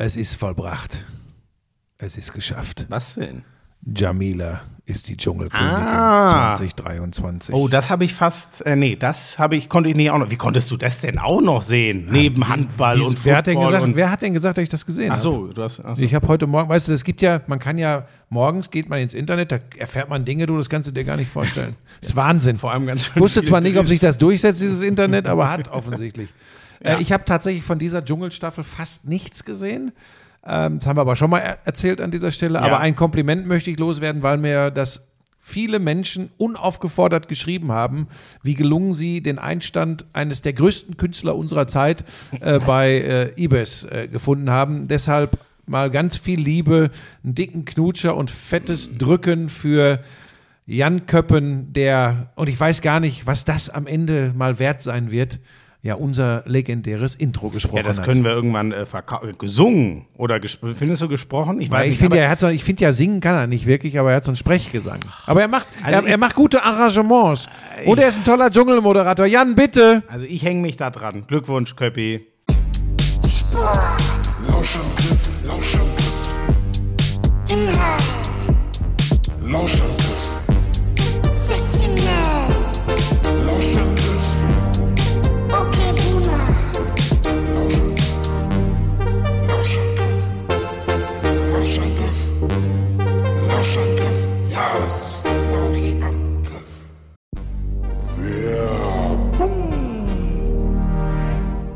Es ist vollbracht. Es ist geschafft. Was denn? Jamila ist die Dschungelkönigin Ah. 2023. Oh, das habe ich fast, äh, nee, das habe ich, konnte ich nicht auch noch. Wie konntest du das denn auch noch sehen? Neben Handball Wie- und wer hat, denn Football gesagt, und, wer hat denn gesagt, dass ich das gesehen Ach habe? so, du hast, ach so. Ich habe heute Morgen, weißt du, es gibt ja, man kann ja, morgens geht man ins Internet, da erfährt man Dinge, du, das kannst du dir gar nicht vorstellen. Das ist Wahnsinn. vor allem ganz schön Ich wusste zwar nicht, ob sich das durchsetzt, dieses Internet, aber hat offensichtlich. Ja. Äh, ich habe tatsächlich von dieser Dschungelstaffel fast nichts gesehen. Ähm, das haben wir aber schon mal er erzählt an dieser Stelle. Aber ein Kompliment möchte ich loswerden, weil mir das viele Menschen unaufgefordert geschrieben haben, wie gelungen sie den Einstand eines der größten Künstler unserer Zeit äh, bei äh, Ibis äh, gefunden haben. Deshalb mal ganz viel Liebe, einen dicken Knutscher und fettes Drücken für Jan Köppen, der, und ich weiß gar nicht, was das am Ende mal wert sein wird, ja, unser legendäres Intro gesprochen Ja, das hat. können wir irgendwann äh, äh, gesungen oder findest du gesprochen? Ich weiß Weil ich nicht. finde ja, er hat so, ich finde ja, singen kann er nicht wirklich, aber er hat so einen Sprechgesang. Aber er macht, Also er, ich- er macht gute Arrangements. Und er ist ein toller Dschungelmoderator. Jan, bitte. also ich hänge mich da dran. Glückwunsch, Köppi. Lauschangriff, Lauschangriff. Inhalt, Lauschangriff,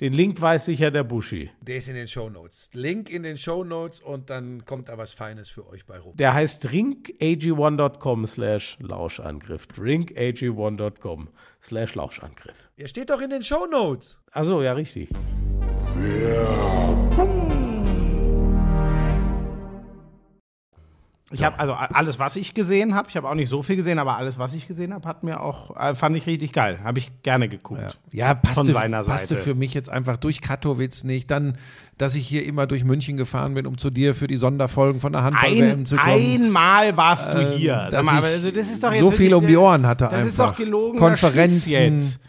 den Link weiß sicher der Buschi. Der ist in den Shownotes. Link in den Shownotes und dann kommt da was Feines für euch bei rum. Der heißt drinkag1.com slash Lauschangriff. drinkag1.com slash Lauschangriff. Der steht doch in den Shownotes. Achso, ja, richtig. Ich habe also alles, was ich gesehen habe, ich habe auch nicht so viel gesehen, aber alles, was ich gesehen habe, hat mir auch, äh, fand ich richtig geil. Habe ich gerne geguckt. Ja, Von passte, seiner passte Seite. für mich jetzt einfach durch Katowice nicht. Dann, dass ich hier immer durch München gefahren bin, um zu dir für die Sonderfolgen von der Handball-WM zu kommen. einmal warst du Ähm, hier. Sag dass mal, also das ist doch jetzt so viel um die Ohren hatte Das einfach. ist doch gelogen. Konferenzen. Jetzt.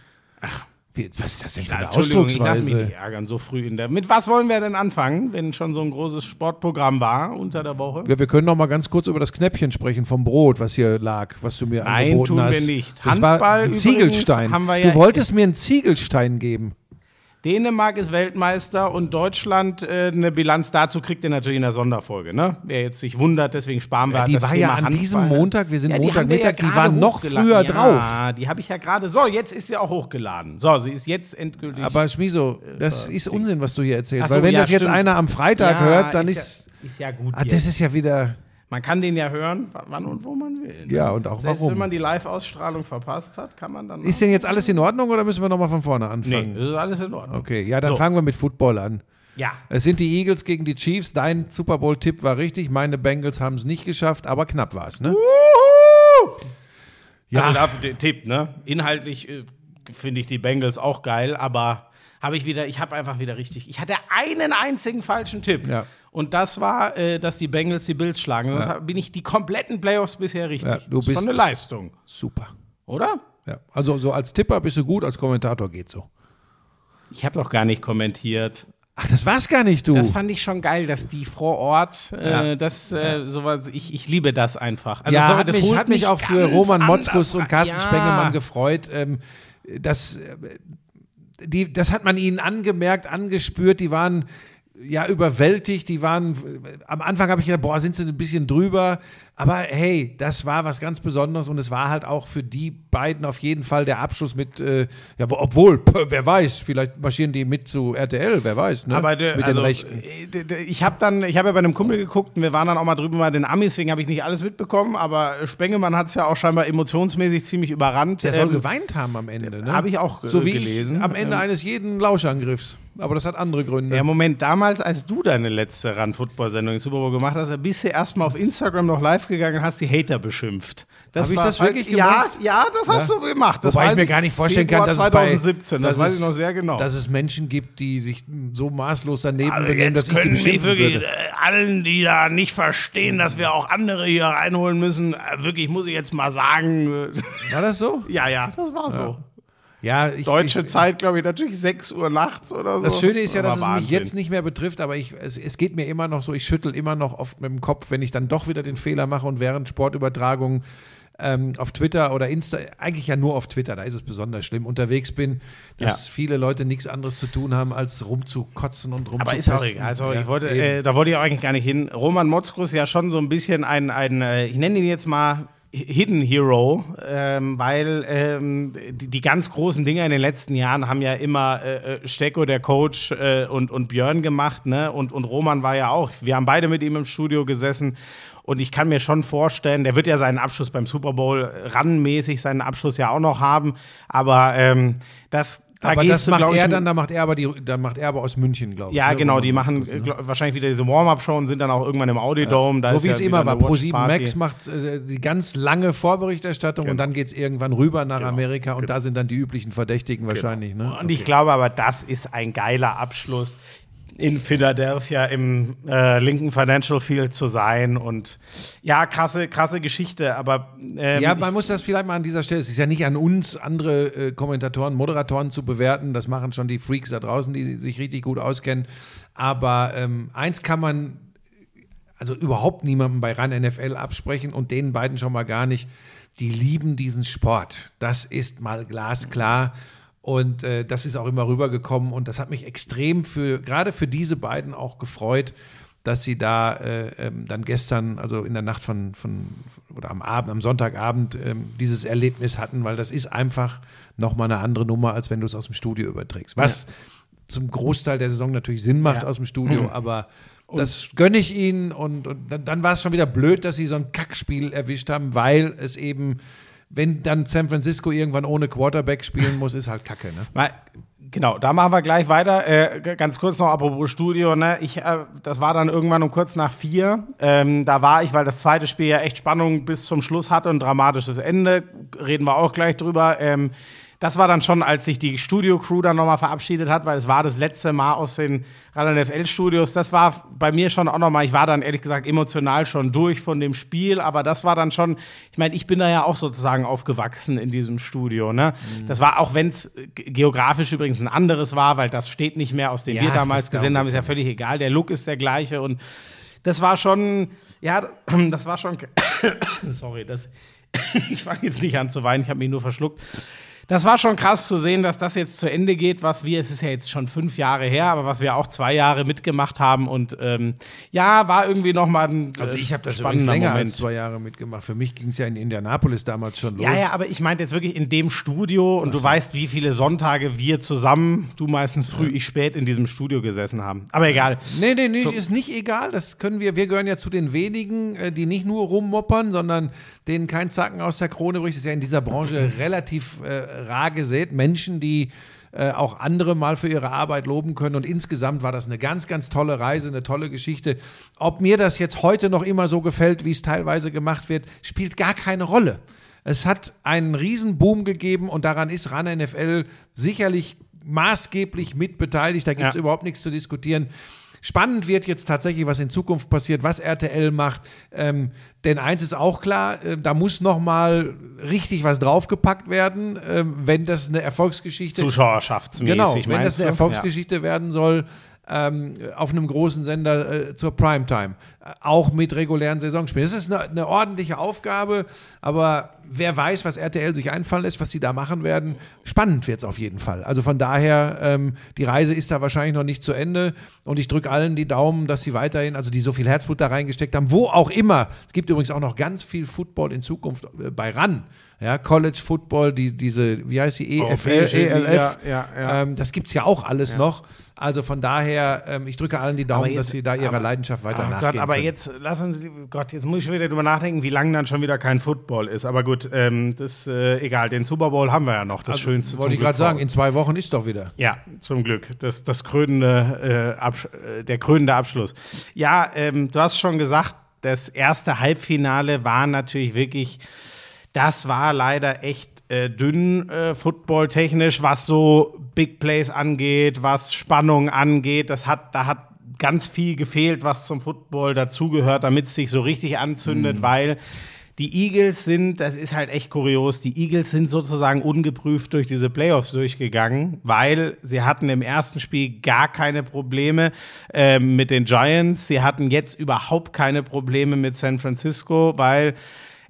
Wie, was ist das denn für eine Entschuldigung, ich lass mich nicht ärgern, so früh in der. Mit was wollen wir denn anfangen, wenn schon so ein großes Sportprogramm war unter der Woche? Wir, wir können noch mal ganz kurz über das Knäppchen sprechen vom Brot, was hier lag, was du mir Nein, angeboten tun wir hast. nicht. Das war Handball ein übrigens Ziegelstein. haben wir ja- du wolltest mir einen Ziegelstein geben. Dänemark ist Weltmeister und Deutschland äh, eine Bilanz dazu kriegt ihr natürlich in der Sonderfolge. Ne? Wer jetzt sich wundert, deswegen sparen wir Ja, die das war Thema ja an Handball. diesem Montag, wir sind die wir Montagmittag, die gerade waren noch früher ja, drauf. die habe ich ja gerade. So, jetzt ist sie auch hochgeladen. So, sie ist jetzt endgültig. Aber Schmiso, das ist Unsinn, was du hier erzählst. So, Weil wenn ja, das jetzt stimmt. einer am Freitag Ja, hört, dann ist ist. Ja, ist ja gut. ah, jetzt. das ist ja wieder. Man kann den ja hören, wann und wo man will. ne? Ja, und auch Selbst warum. wenn man die Live-Ausstrahlung verpasst hat, kann man dann. Ist denn jetzt alles in Ordnung oder müssen wir nochmal von vorne nee, anfangen? das ist alles in Ordnung. Okay, ja, dann So. fangen wir mit Football an. Ja. Es sind die Eagles gegen die Chiefs. Dein Super Bowl-Tipp war richtig. Meine Bengals haben es nicht geschafft, aber knapp war es, ne? Ja. Also dafür den Tipp, ne? Inhaltlich äh, finde ich die Bengals auch geil, aber habe ich wieder, ich habe einfach wieder richtig. Ich hatte einen einzigen falschen Tipp. Ja. Und das war, äh, dass die Bengals die Bills schlagen. Da bin ich die kompletten Playoffs bisher richtig. Ja, du Das ist schon bist- eine Leistung, Super. oder? Ja. Also so als Tipper bist du gut, als Kommentator geht so. Ich habe doch gar nicht kommentiert. Ach, das war's gar nicht, du. Das fand ich schon geil, dass die vor Ort, äh, Ja. das äh, sowas, ich, ich liebe das einfach. Also ja, sorry, hat das mich, hat mich auch für Roman Motzkus und. Carsten ja. Spengemann gefreut. Ähm, das, die, das hat man ihnen angemerkt, angespürt. Die waren ja überwältigt. Die waren, am Anfang habe ich gedacht, boah, sind sie ein bisschen drüber. Aber hey, das war was ganz Besonderes und es war halt auch für die beiden auf jeden Fall der Abschluss mit, äh, ja, wo- obwohl, wer weiß, vielleicht marschieren die mit zu RTL, wer weiß, ne? Aber mit also, den Rechten. äh, ich habe dann, ich habe ja bei einem Kumpel geguckt und wir waren dann auch mal drüben bei den Amis, deswegen habe ich nicht alles mitbekommen, aber Spengemann hat es ja auch scheinbar emotionsmäßig ziemlich überrannt. Der soll Ähm, geweint haben am Ende, ne? Hab ich auch, so wie gelesen. Ich am Ende Ähm, eines jeden Lauschangriffs. Aber das hat andere Gründe. ja, Moment, damals, als du deine letzte Run-Football-Sendung im Super Bowl gemacht hast, bist du erstmal auf Instagram noch live gegangen und hast die Hater beschimpft. Hab ich war- das wirklich ja, gemacht? Ja, das hast du gemacht. Das Wobei ich weiß mir gar nicht vorstellen kann, Februar dass es bei 2017, das dass weiß es- ich noch sehr genau. Dass es Menschen gibt, die sich so maßlos daneben Also benehmen, dass ich die beschimpfen wirklich würde. äh, allen, die da nicht verstehen, dass wir auch andere hier reinholen müssen, äh, wirklich muss ich jetzt mal sagen, äh, War das so? ja, ja, das war so. Ja, ich, Deutsche ich, Zeit, glaube ich, natürlich 6 Uhr nachts oder so. Das Schöne ist ja, dass es mich jetzt nicht mehr betrifft, aber ich, es, es geht mir immer noch so, ich schüttel immer noch oft mit dem Kopf, wenn ich dann doch wieder den Fehler mache und während Sportübertragungen ähm, auf Twitter oder Insta, eigentlich ja nur auf Twitter, da ist es besonders schlimm, unterwegs bin, dass Ja. viele Leute nichts anderes zu tun haben, als rumzukotzen und Aber ist auch egal. Also, Ja, ich wollte, äh, da wollte ich auch eigentlich gar nicht hin. Roman Motzkus ist ja schon so ein bisschen ein, ein äh, ich nenne ihn jetzt mal Hidden Hero, ähm, weil ähm, die, die ganz großen Dinge in den letzten Jahren haben ja immer äh, äh, Stecko, der Coach, äh, und, und Björn gemacht, ne? Und, und Roman war ja auch. Wir haben beide mit ihm im Studio gesessen. Und ich kann mir schon vorstellen, der wird ja seinen Abschluss beim Super Bowl rannmäßig seinen Abschluss ja auch noch haben. Aber ähm, das, da aber das macht er dann, da macht er aber die, dann macht er aber aus München, glaube ich. ja, ne, genau, die machen äh, ne? glaub, wahrscheinlich wieder diese Warm-Up-Show und sind dann auch irgendwann im Audiodome. Da So wie ja es immer war. eine Pro7 Watchparty. Max macht äh, die ganz lange Vorberichterstattung und dann geht es irgendwann rüber nach Amerika und da sind dann die üblichen Verdächtigen wahrscheinlich. Ne? Und ich glaube aber, das ist ein geiler Abschluss in Philadelphia im äh, linken Financial Field zu sein und ja, krasse, krasse Geschichte, aber ähm, Ja, man muss das vielleicht mal an dieser Stelle, es ist ja nicht an uns, andere äh, Kommentatoren, Moderatoren zu bewerten, das machen schon die Freaks da draußen, die sich richtig gut auskennen, aber ähm, eins kann man also überhaupt niemandem bei RAN NFL absprechen und den beiden schon mal gar nicht, die lieben diesen Sport, das ist mal glasklar und äh, das ist auch immer rübergekommen und das hat mich extrem für, gerade für diese beiden auch gefreut, dass sie da äh, ähm, dann gestern, also in der Nacht von, von oder am Abend, am Sonntagabend ähm, dieses Erlebnis hatten, weil das ist einfach nochmal eine andere Nummer, als wenn du es aus dem Studio überträgst. Was zum Großteil der Saison natürlich Sinn macht Ja. aus dem Studio, aber das gönne ich ihnen und, und dann, dann war es schon wieder blöd, dass sie so ein Kackspiel erwischt haben, weil es eben, wenn dann San Francisco irgendwann ohne Quarterback spielen muss, ist halt Kacke, ne? Mal, Genau, da machen wir gleich weiter. Äh, ganz kurz noch apropos Studio. Ne? Ich, äh, das war dann irgendwann um kurz nach vier. Ähm, da war ich, weil das zweite Spiel ja echt Spannung bis zum Schluss hatte und dramatisches Ende. Reden wir auch gleich drüber. Ähm, das war dann schon, als sich die Studio-Crew dann nochmal verabschiedet hat, weil es war das letzte Mal aus den Rhein NFL-Studios. Das war bei mir schon auch nochmal, ich war dann ehrlich gesagt emotional schon durch von dem Spiel, aber das war dann schon, ich meine, ich bin da ja auch sozusagen aufgewachsen in diesem Studio. Ne? Das war, auch wenn es geografisch übrigens ein anderes war, weil das steht nicht mehr, aus dem Ja, wir damals gesehen haben, ist ja ja völlig egal. Der Look ist der gleiche und das war schon, ja, das war schon, sorry, das, ich fange jetzt nicht an zu weinen, ich habe mich nur verschluckt. Das war schon krass zu sehen, dass das jetzt zu Ende geht, was wir, es ist ja jetzt schon fünf Jahre her, aber was wir auch zwei Jahre mitgemacht haben und ähm, ja, war irgendwie nochmal ein Also ich habe das übrigens länger Moment. als zwei Jahre mitgemacht. Für mich ging es ja in Indianapolis damals schon los. Ja, ja, aber ich meinte jetzt wirklich in dem Studio und du weißt, wie viele Sonntage wir zusammen, du meistens früh, ich spät in diesem Studio gesessen haben. Aber egal. Nee, nee, nee, ist nicht egal. Das können wir, wir gehören ja zu den wenigen, äh, die nicht nur rummoppern, sondern denen kein Zacken aus der Krone bricht. Das ist ja in dieser Branche relativ äh, rar gesät. Menschen, die äh, auch andere mal für ihre Arbeit loben können. Und insgesamt war das eine ganz, ganz tolle Reise, eine tolle Geschichte. Ob mir das jetzt heute noch immer so gefällt, wie es teilweise gemacht wird, spielt gar keine Rolle. Es hat einen Riesenboom gegeben und daran ist RAN NFL sicherlich maßgeblich mitbeteiligt. Da gibt es Ja. überhaupt nichts zu diskutieren. Spannend wird jetzt tatsächlich, was in Zukunft passiert, was RTL macht. Ähm, denn eins ist auch klar, äh, da muss noch mal richtig was draufgepackt werden, ähm, wenn das eine Erfolgsgeschichte Zuschauerschaftsmäßig, Genau, wenn das eine? Erfolgsgeschichte werden soll, ähm, auf einem großen Sender äh, zur Primetime, auch mit regulären Saisonspielen. Das ist eine, eine ordentliche Aufgabe, aber wer weiß, was RTL sich einfallen lässt, was sie da machen werden. Spannend wird es auf jeden Fall. Also von daher, ähm, die Reise ist da wahrscheinlich noch nicht zu Ende und ich drücke allen die Daumen, dass sie weiterhin, also die so viel Herzblut da reingesteckt haben, wo auch immer. Es gibt übrigens auch noch ganz viel Football in Zukunft äh, bei RAN. Ja, College Football, die, diese, wie heißt die, EFL, ELF, ja, ja. ähm, das gibt es ja auch alles noch. Also von daher, ähm, ich drücke allen die Daumen, jetzt- dass sie da ihrer aber- Leidenschaft weiter Oh nachgehen Gott, aber können. jetzt lass uns, Gott, jetzt muss ich schon wieder drüber nachdenken, wie lange dann schon wieder kein Football ist. Aber gut, ähm, das äh, egal. Den Super Bowl haben wir ja noch. Das Schönste. Wollte ich gerade sagen, in zwei Wochen ist doch wieder. Ja, zum Glück. Das, das krönende, äh, äh, der krönende Abschluss. Ja, ähm, du hast schon gesagt, das erste Halbfinale war natürlich wirklich, das war leider echt äh, dünn äh, footballtechnisch, was so Big Plays angeht, was Spannung angeht. Das hat, da hat ganz viel gefehlt, was zum Football dazugehört, damit es sich so richtig anzündet, weil die Eagles sind, das ist halt echt kurios, die Eagles sind sozusagen ungeprüft durch diese Playoffs durchgegangen, weil sie hatten im ersten Spiel gar keine Probleme ähm, mit den Giants. Sie hatten jetzt überhaupt keine Probleme mit San Francisco, weil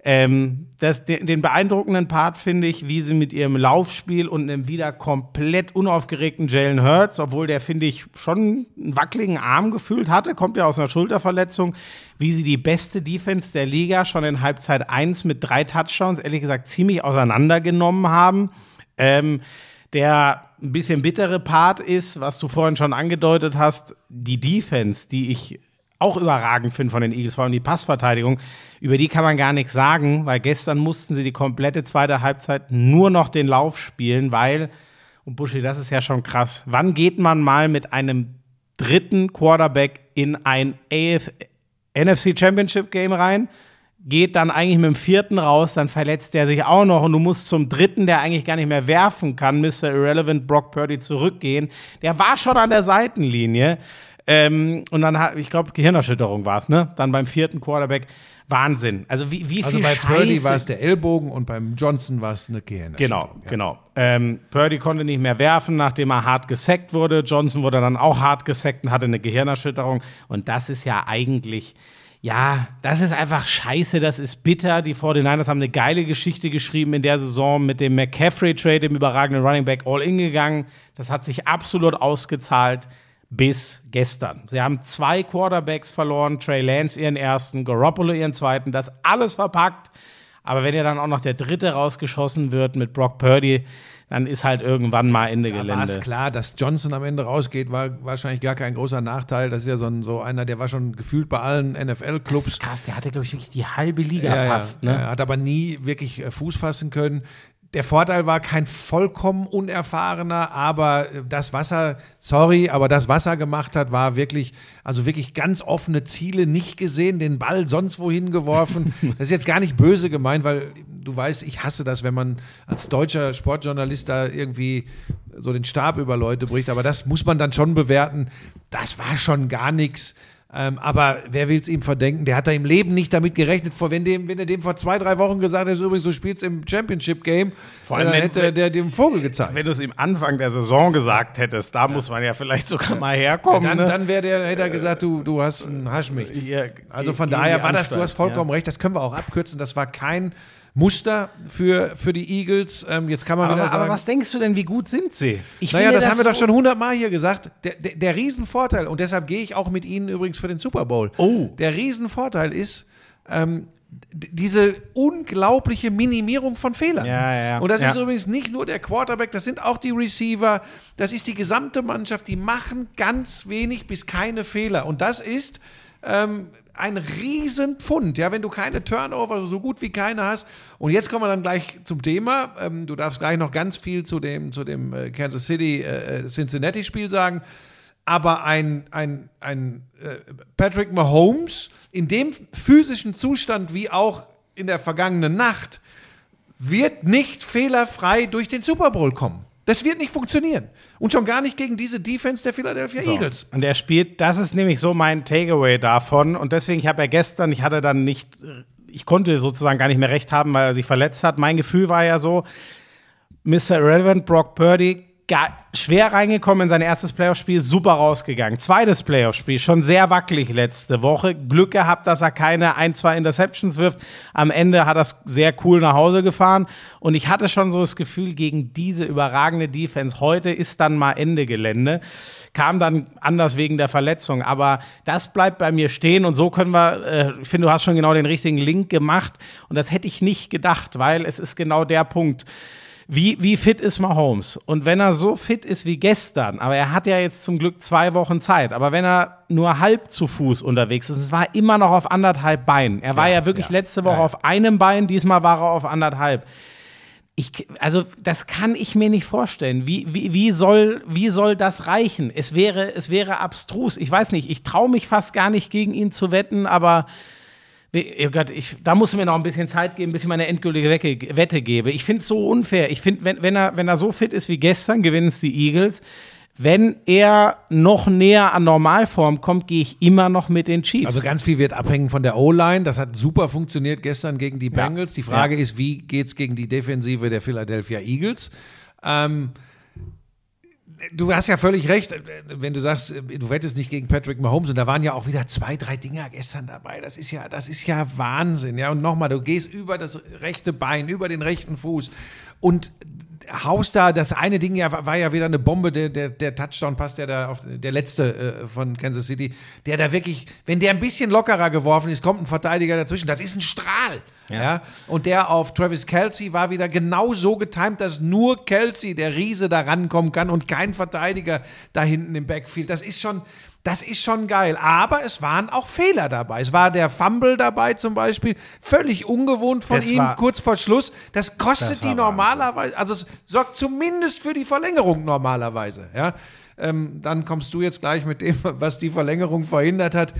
ähm, das, den, den beeindruckenden Part finde ich, wie sie mit ihrem Laufspiel und einem wieder komplett unaufgeregten Jalen Hurts, obwohl der, finde ich, schon einen wackeligen Arm gefühlt hatte, kommt ja aus einer Schulterverletzung, wie sie die beste Defense der Liga schon in Halbzeit 1 mit drei Touchdowns, ehrlich gesagt, ziemlich auseinandergenommen haben. Ähm, der ein bisschen bittere Part ist, was du vorhin schon angedeutet hast, die Defense, die ich auch überragend finde von den Eagles, vor allem die Passverteidigung, über die kann man gar nichts sagen, weil gestern mussten sie die komplette zweite Halbzeit nur noch den Lauf spielen, weil, und Buschi, das ist ja schon krass, wann geht man mal mit einem dritten Quarterback in ein AF NFC Championship Game rein? geht dann eigentlich mit dem vierten raus, dann verletzt der sich auch noch und du musst zum dritten, der eigentlich gar nicht mehr werfen kann, Mr. Irrelevant Brock Purdy zurückgehen. Der war schon an der Seitenlinie. Ähm, und dann hat, ich glaube, Gehirnerschütterung war es, ne? Dann beim vierten Quarterback. Wahnsinn. Also wie, wie Also viel bei Scheiße. Purdy war es der Ellbogen und beim Johnson war es eine Gehirnerschütterung. Genau, Ja. genau. Ähm, Purdy konnte nicht mehr werfen, nachdem er hart gesackt wurde. Johnson wurde dann auch hart gesackt und hatte eine Gehirnerschütterung. Und das ist ja eigentlich, ja, das ist einfach scheiße, das ist bitter. Die 49ers haben eine geile Geschichte geschrieben in der Saison mit dem McCaffrey-Trade, dem überragenden Running Back, all in gegangen. Das hat sich absolut ausgezahlt bis gestern. Sie haben zwei Quarterbacks verloren, Trey Lance ihren ersten, Garoppolo ihren zweiten, das alles verpackt. Aber wenn ja dann auch noch der dritte rausgeschossen wird mit Brock Purdy, dann ist halt irgendwann mal Ende Da war es Gelände. klar, dass Johnson am Ende rausgeht, war wahrscheinlich gar kein großer Nachteil. Das ist ja so, ein, so einer, der war schon gefühlt bei allen NFL-Clubs. krass, der hatte, glaube ich, wirklich die halbe Liga fast. Ja, Ne? Er hat aber nie wirklich äh, Fuß fassen können. Der Vorteil war kein vollkommen unerfahrener, aber äh, das Wasser, sorry, aber das Wasser gemacht hat, war wirklich, also wirklich ganz offene Ziele nicht gesehen, den Ball sonst wohin geworfen. das ist jetzt gar nicht böse gemeint, weil du weißt, ich hasse das, wenn man als deutscher Sportjournalist da irgendwie so den Stab über Leute bricht, aber das muss man dann schon bewerten. Das war schon gar nichts. Ähm, aber wer will es ihm verdenken? Der hat da im Leben nicht damit gerechnet. Vor, wenn, dem, wenn er dem vor zwei, drei Wochen gesagt hätte, übrigens, du spielst im Championship-Game, Vor allem, dann wenn- hätte er der dem Vogel gezeigt. Wenn du es im Anfang der Saison gesagt hättest, da muss man ja vielleicht sogar mal herkommen. dann ne? dann wäre der, hätte er gesagt, du, du hast einen Hasch mich. Hier, Also von daher war das, du hast vollkommen recht, das können wir auch abkürzen. Das war kein Muster für, für die Eagles. Ähm, jetzt kann man Aber, wieder sagen, aber was denkst du denn, wie gut sind sie? Ich naja, finde das, haben wir doch schon hundertmal hier gesagt. Der, der, der Riesenvorteil, und deshalb gehe ich auch mit Ihnen übrigens für den Super Bowl. Oh. Der Riesenvorteil ist, ähm, diese unglaubliche Minimierung von Fehlern. Ja, ja, Und das ja. ist übrigens nicht nur der Quarterback, das sind auch die Receiver, das ist die gesamte Mannschaft, die machen ganz wenig bis keine Fehler. Und das ist ähm, ein Riesenpfund, ja, wenn du keine Turnover, so gut wie keine hast. Und jetzt kommen wir dann gleich zum Thema. Ähm, du darfst gleich noch ganz viel zu dem, zu dem äh, Kansas City äh, Cincinnati Spiel sagen. Aber ein, ein, ein äh, Patrick Mahomes in dem physischen Zustand wie auch in der vergangenen Nacht wird nicht fehlerfrei durch den Super Bowl kommen. Das wird nicht funktionieren. Und schon gar nicht gegen diese Defense der Philadelphia Eagles. Und er spielt, das ist nämlich so mein Takeaway davon. Und deswegen, ich habe ja gestern, ich hatte dann nicht, ich konnte sozusagen gar nicht mehr recht haben, weil er sich verletzt hat. Mein Gefühl war ja so, Mr. Irrelevant, Brock Purdy, schwer reingekommen in sein erstes Playoff-Spiel, super rausgegangen. Zweites Playoff-Spiel, schon sehr wackelig letzte Woche. Glück gehabt, dass er keine ein, zwei Interceptions wirft. Am Ende hat er es sehr cool nach Hause gefahren. Und ich hatte schon so das Gefühl, gegen diese überragende Defense, heute ist dann mal Ende Gelände. Kam dann anders wegen der Verletzung. Aber das bleibt bei mir stehen. Und so können wir, äh, ich finde, du hast schon genau den richtigen Link gemacht. Und das hätte ich nicht gedacht, weil es ist genau der Punkt. Wie, wie fit ist Mahomes? Und wenn er so fit ist wie gestern, aber er hat ja jetzt zum Glück zwei Wochen Zeit, aber wenn er nur halb zu Fuß unterwegs ist, es war immer noch auf anderthalb Beinen. Er war ja, wirklich letzte Woche auf einem Bein, diesmal war er auf anderthalb. Ich, also das kann ich mir nicht vorstellen. Wie, wie, wie, soll, wie soll das reichen? Es wäre, es wäre abstrus. Ich weiß nicht, ich traue mich fast gar nicht gegen ihn zu wetten, aber Oh Gott, ich, da muss mir noch ein bisschen Zeit geben, bis ich meine endgültige Wette gebe. Ich finde es so unfair. Ich finde, wenn, wenn, er, wenn er so fit ist wie gestern, gewinnen es die Eagles. Wenn er noch näher an Normalform kommt, gehe ich immer noch mit den Chiefs. Also ganz viel wird abhängen von der O-Line. Das hat super funktioniert gestern gegen die Bengals. Die Frage ist, wie geht's gegen die Defensive der Philadelphia Eagles? Ähm, du hast ja völlig recht, wenn du sagst, du wettest nicht gegen Patrick Mahomes und da waren ja auch wieder zwei, drei Dinger gestern dabei. Das ist ja, das ist ja Wahnsinn. Ja, und nochmal, du gehst über das rechte Bein, über den rechten Fuß und haust da, das eine Ding ja, war ja wieder eine Bombe, der, der, der Touchdown-Pass, der da auf, der letzte äh, von Kansas City, der da wirklich, wenn der ein bisschen lockerer geworfen ist, kommt ein Verteidiger dazwischen. Das ist ein Strahl. Ja. Und der auf Travis Kelsey war wieder genau so getimt, dass nur Kelsey, der Riese, da rankommen kann und kein Verteidiger da hinten im Backfield. Das ist schon, das ist schon geil. Aber es waren auch Fehler dabei. Es war der Fumble dabei zum Beispiel. Völlig ungewohnt von Das ihm, war- kurz vor Schluss. Das kostet Das die normalerweise, also es sorgt zumindest für die Verlängerung normalerweise. Ja? Ähm, dann kommst du jetzt gleich mit dem, was die Verlängerung verhindert hat.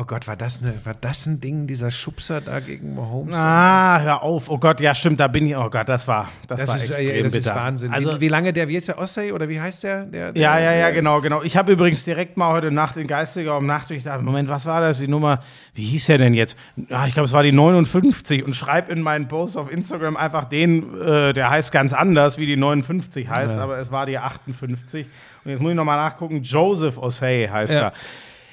Oh Gott, war das, eine, war das ein Ding, dieser Schubser da gegen Mahomes? ah, hör auf. Oh Gott, ja, stimmt, da bin ich. Oh Gott, das war, das, das war ist, extrem äh, das bitter. ist Wahnsinn. Also, wie, wie lange der, wie jetzt der Ossay oder wie heißt der? der, der Ja, ja, ja, der- genau, genau. Ich habe übrigens direkt mal heute Nacht in Geistiger um Nacht ich dachte, Moment, was war das? Die Nummer, wie hieß der denn jetzt? Ja, ich glaube, es war die 59 und schreib in meinen Post auf Instagram einfach den, äh, der heißt ganz anders, wie die 59 heißt, aber es war die 58. Und jetzt muss ich nochmal nachgucken, Joseph Osei heißt Ja. er.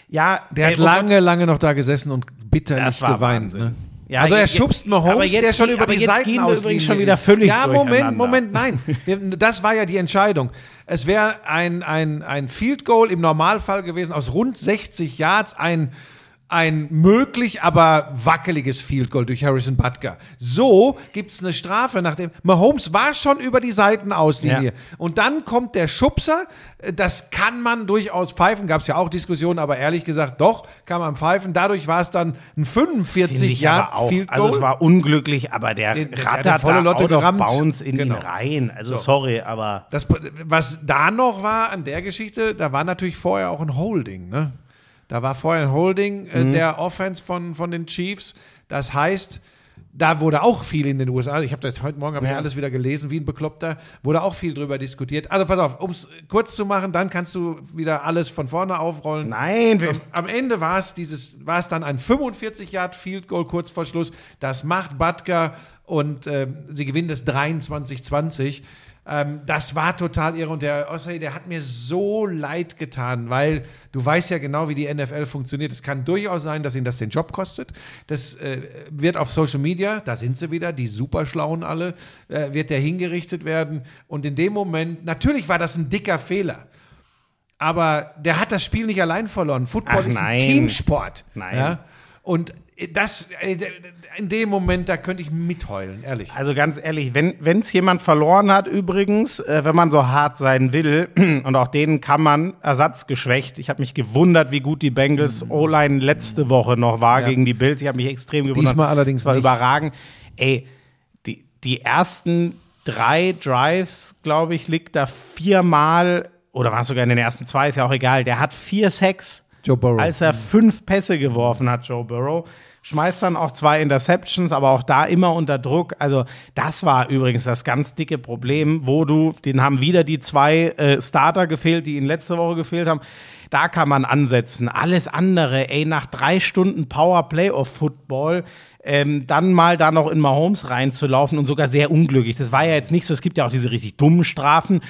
Ja, Der hat oh lange, lange noch da gesessen und bitterlich geweint. Ne? Ja, also er schubst Mahomes, jetzt der schon über aber die jetzt Seiten gehen übrigens schon wieder völlig Ja, Moment. Moment, nein. Das war ja die Entscheidung. Es wäre ein, ein, ein Field Goal im Normalfall gewesen aus rund 60 Yards, ein ein möglich, aber wackeliges Field Goal durch Harrison Butker. So gibt es eine Strafe, nachdem Mahomes war schon über die Seitenauslinie. Ja. Und dann kommt der Schubser. Das kann man durchaus pfeifen. Gab es ja auch Diskussionen, aber ehrlich gesagt, doch, kann man pfeifen. Dadurch war es dann ein Finde 45 ich Yard aber auch. Field Goal. Also es war unglücklich, aber der Den- der hat rattert volle da Lotte gerammt. bounds in Genau. ihn rein. Also So. sorry, aber Das, was da noch war an der Geschichte, da war natürlich vorher auch ein Holding. Ne? Da war vorher ein Holding äh, der Offense von, von den Chiefs. Das heißt, da wurde auch viel in den USA, ich habe das heute Morgen habe ich Ja. alles wieder gelesen, wie ein Bekloppter, wurde auch viel drüber diskutiert. Also pass auf, um es kurz zu machen, dann kannst du wieder alles von vorne aufrollen. nein, wir, Am Ende war es dieses, war es dann ein 45 Yard Field Goal kurz vor Schluss. Das macht Butker und ähm, sie gewinnen das 23-20. Ähm, das war total irre und der Osei, der hat mir so leid getan, weil du weißt ja genau, wie die NFL funktioniert. Es kann durchaus sein, dass ihn das den Job kostet. Das äh, wird auf Social Media, da sind sie wieder, die Superschlauen alle, äh, wird der hingerichtet werden. Und in dem Moment, natürlich war das ein dicker Fehler. Aber der hat das Spiel nicht allein verloren. Football Ach, ist ein. Teamsport. Nein. Ja? Und das, äh, in dem Moment, da könnte ich mitheulen, ehrlich. Also ganz ehrlich, wenn es jemand verloren hat, übrigens, äh, wenn man so hart sein will, und auch denen kann man ersatzgeschwächt. Ich habe mich gewundert, wie gut die Bengals O-Line letzte Woche noch war Mhm. Ja. gegen die Bills. Ich habe mich extrem gewundert. Diesmal allerdings war nicht. überragend. Ey, die, die ersten drei Drives, glaube ich, liegt da viermal, oder war es sogar in den ersten zwei, ist ja auch egal. Der hat vier Sacks als er fünf Pässe geworfen hat, Joe Burrow. Schmeißt dann auch zwei Interceptions, aber auch da immer unter Druck. Also, das war übrigens das ganz dicke Problem, wo du, den haben wieder die zwei äh, Starter gefehlt, die ihn letzte Woche gefehlt haben. Da kann man ansetzen. Alles andere, ey, nach drei Stunden Power Playoff Football, ähm, dann mal da noch in Mahomes reinzulaufen und sogar sehr unglücklich. Das war ja jetzt nicht so, es gibt ja auch diese richtig dummen Strafen.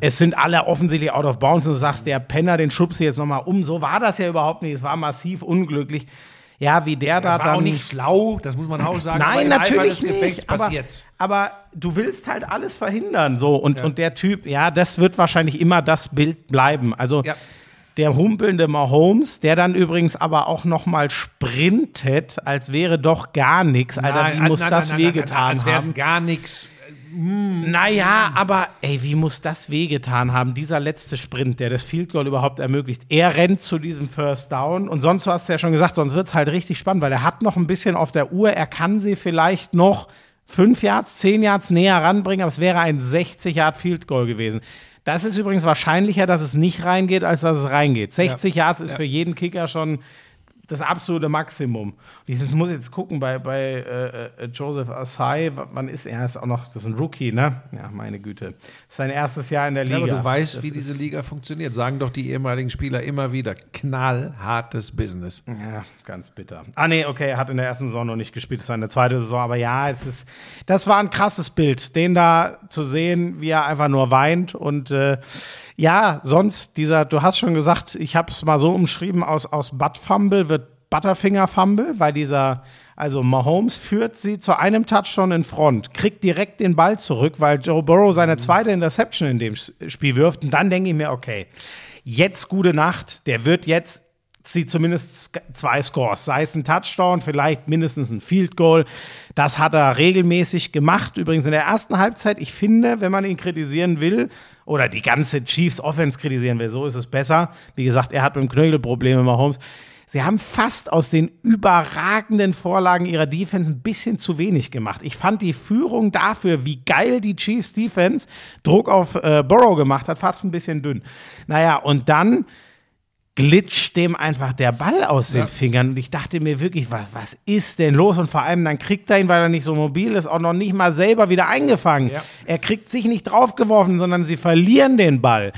Es sind alle offensichtlich out of bounds und du sagst, der Penner, den schubst du jetzt nochmal um. So war das ja überhaupt nicht. Es war massiv unglücklich. Ja, wie der da das war dann. auch nicht schlau, das muss man auch sagen. Nein, natürlich nicht. Aber, aber du willst halt alles verhindern. So. Und, und der Typ, ja, das wird wahrscheinlich immer das Bild bleiben. Also Ja. der humpelnde Mahomes, der dann übrigens aber auch noch mal sprintet, als wäre doch gar nichts. Alter, wie Nein, muss das wehgetan Als wäre es haben? gar nichts. Naja, aber ey, wie muss das wehgetan haben? Dieser letzte Sprint, der das Field Goal überhaupt ermöglicht. Er rennt zu diesem First Down und sonst, du hast ja schon gesagt, sonst wird es halt richtig spannend, weil er hat noch ein bisschen auf der Uhr. Er kann sie vielleicht noch fünf Yards, zehn Yards näher ranbringen, aber es wäre ein 60 Yard Field Goal gewesen. Das ist übrigens wahrscheinlicher, dass es nicht reingeht, als dass es reingeht. 60 Yards ist für jeden Kicker schon das absolute Maximum. Und ich muss jetzt gucken bei, bei äh, äh, Joseph Asai, wann ist er? Er ist auch noch, das ist ein Rookie, ne? Ja, meine Güte. Sein erstes Jahr in der Ja, Liga. aber du weißt, Das wie diese Liga funktioniert. Sagen doch die ehemaligen Spieler immer wieder. Knallhartes Business. Ja, ganz bitter. Ah, nee, okay, er hat in der ersten Saison noch nicht gespielt, das ist seine zweite Saison, aber ja, es ist, das war ein krasses Bild, den da zu sehen, wie er einfach nur weint und äh, ja, sonst dieser, du hast schon gesagt, ich habe es mal so umschrieben, aus, aus Butt Fumble wird Butterfinger Fumble, weil dieser, also Mahomes führt sie zu einem Touchdown in Front, kriegt direkt den Ball zurück, weil Joe Burrow seine zweite Interception in dem Spiel wirft und dann denke ich mir, okay, jetzt gute Nacht, der wird jetzt sie zumindest zwei Scores, sei es ein Touchdown, vielleicht mindestens ein Field Goal. Das hat er regelmäßig gemacht. Übrigens in der ersten Halbzeit, ich finde, wenn man ihn kritisieren will oder die ganze Chiefs Offense kritisieren will, so ist es besser. Wie gesagt, er hat mit dem Knöchel Probleme, Mahomes. Sie haben fast aus den überragenden Vorlagen ihrer Defense ein bisschen zu wenig gemacht. Ich fand die Führung dafür, wie geil die Chiefs Defense Druck auf äh, Burrow gemacht hat, fast ein bisschen dünn. Naja, und dann glitscht dem einfach der Ball aus den Fingern. Und ich dachte mir wirklich, was, was ist denn los? Und vor allem, dann kriegt er ihn, weil er nicht so mobil ist, auch noch nicht mal selber wieder eingefangen. Ja. Er kriegt sich nicht draufgeworfen, sondern sie verlieren den Ball.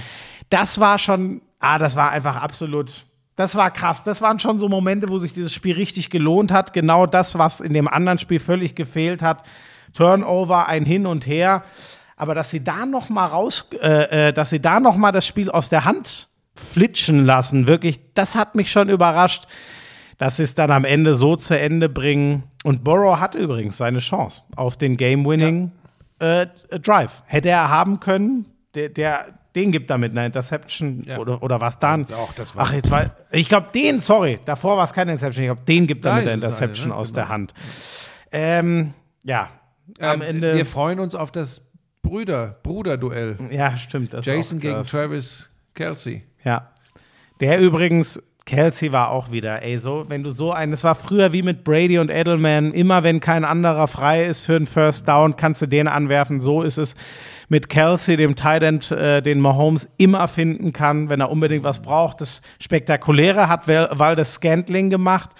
Das war schon, ah, das war einfach absolut, das war krass. Das waren schon so Momente, wo sich dieses Spiel richtig gelohnt hat. Genau das, was in dem anderen Spiel völlig gefehlt hat. Turnover, ein Hin und Her. Aber dass sie da noch mal raus, äh, äh, dass sie da noch mal das Spiel aus der Hand flitschen lassen, wirklich, das hat mich schon überrascht, dass sie es dann am Ende so zu Ende bringen. Und Burrow hat übrigens seine Chance auf den Game-Winning äh, Drive. Hätte er haben können, der, der, den gibt damit eine Interception Ja. oder, oder was dann? Ja, auch das war- Ach, jetzt war, ich glaube, den, sorry, davor war es keine Interception, ich glaube, den gibt er Da mit der ist es eine, Interception ne? aus Genau. der Hand. Ähm, ja, am Ähm, Ende. Wir freuen uns auf das Brüder, Bruder-Duell. ja, stimmt. Jason gegen. Travis Kelsey. Ja. Der übrigens, Kelsey war auch wieder, ey, so, wenn du so einen, es war früher wie mit Brady und Edelman, immer wenn kein anderer frei ist für einen First Down, kannst du den anwerfen. So ist es mit Kelsey, dem Tight End, äh, den Mahomes immer finden kann, wenn er unbedingt was braucht. Das Spektakuläre hat Valdez Scantling gemacht.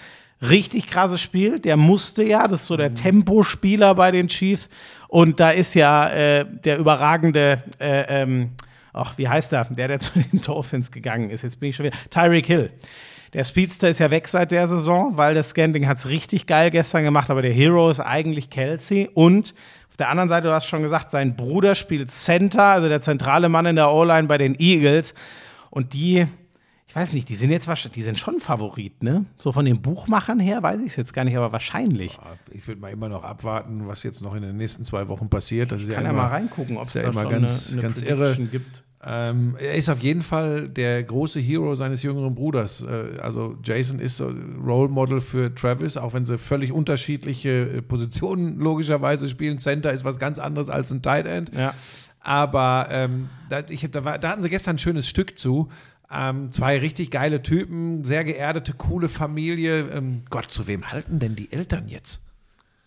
Richtig krasses Spiel. Der musste ja, das ist so der Tempospieler bei den Chiefs. Und da ist ja äh, der überragende, äh, ähm, ach, wie heißt der? Der, der zu den Dolphins gegangen ist. Jetzt bin ich schon wieder. Tyreek Hill. Der Speedster ist ja weg seit der Saison, weil der Scanting hat es richtig geil gestern gemacht, aber der Hero ist eigentlich Kelsey und Auf der anderen Seite, du hast schon gesagt, sein Bruder spielt Center, also der zentrale Mann in der O-Line bei den Eagles. Und die, ich weiß nicht, die sind jetzt wahrscheinlich, die sind schon Favorit, ne? So von den Buchmachern her weiß ich es jetzt gar nicht, aber wahrscheinlich. Ich würde mal immer noch abwarten, was jetzt noch in den nächsten zwei Wochen passiert. Das ist ja Kann ja immer, mal reingucken, ob es ist ja da immer schon ganz, eine, eine ganz irre. gibt. Ähm, er ist auf jeden Fall der große Hero seines jüngeren Bruders. Äh, also Jason ist so Role Model für Travis, auch wenn sie völlig unterschiedliche äh, Positionen logischerweise spielen. Center ist was ganz anderes als ein Tight End. Ja. Aber ähm, da, ich hab, da, war, da hatten sie gestern ein schönes Stück zu. Ähm, zwei richtig geile Typen, sehr geerdete, coole Familie. Ähm, Gott, zu wem halten denn die Eltern jetzt?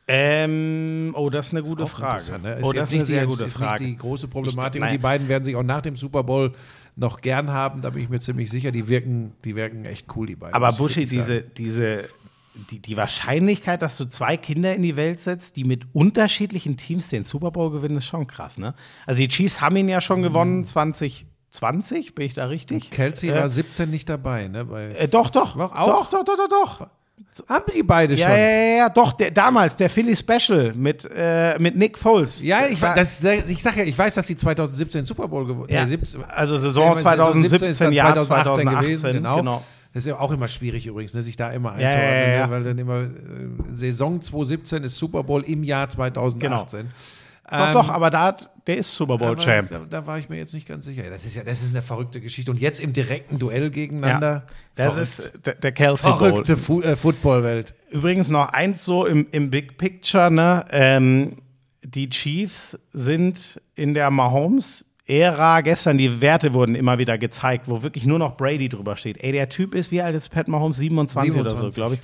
Ähm, oh, das ist eine gute Auch Frage. ne? Oh, Ist das jetzt ist eine sehr die, gute ist Frage. Nicht die große Problematik. Ich- und die beiden werden sich auch nach dem Super Bowl noch gern haben. Da bin ich mir ziemlich sicher. Die wirken, die wirken echt cool, die beiden. Aber Buschi, diese, diese, die, die Wahrscheinlichkeit, dass du zwei Kinder in die Welt setzt, die mit unterschiedlichen Teams den Super Bowl gewinnen, ist schon krass, ne? Also die Chiefs haben ihn ja schon gewonnen, 2020, bin ich da richtig? Kelsey äh, war 17 nicht dabei, ne? Äh, doch, doch. Doch, auch? Doch, doch, doch, doch, haben die beide schon? ja, ja, ja, doch, der, damals, der Philly Special mit, äh, mit Nick Foles. Ja, ich, War- das, ich sag ja, ich weiß, dass die 2017 den Super Bowl gewonnen Ja, äh, 17 also Saison 2017, ist dann Jahr 2018 2018, gewesen, genau. genau. Das ist ja auch immer schwierig übrigens, ne, sich da immer einzuordnen, ja, ja, ja. Ne, weil dann immer äh, Saison 2017 ist Super Bowl im Jahr 2018. Doch, doch, aber da der ist Super Bowl Ähm, Champ. Da, da war ich mir jetzt nicht ganz sicher. Das ist ja, das ist eine verrückte Geschichte. Und jetzt im direkten Duell gegeneinander. Das verrückt. ist der, der Kelsey Bowl. verrückte Fu äh, Footballwelt. Übrigens noch eins so im, im Big Picture, ne? Ähm, die Chiefs sind in der Mahomes-Ära gestern, die Werte wurden immer wieder gezeigt, wo wirklich nur noch Brady drüber steht. Ey, der Typ ist, wie alt ist Pat Mahomes? 27, oder so, 27. glaube ich.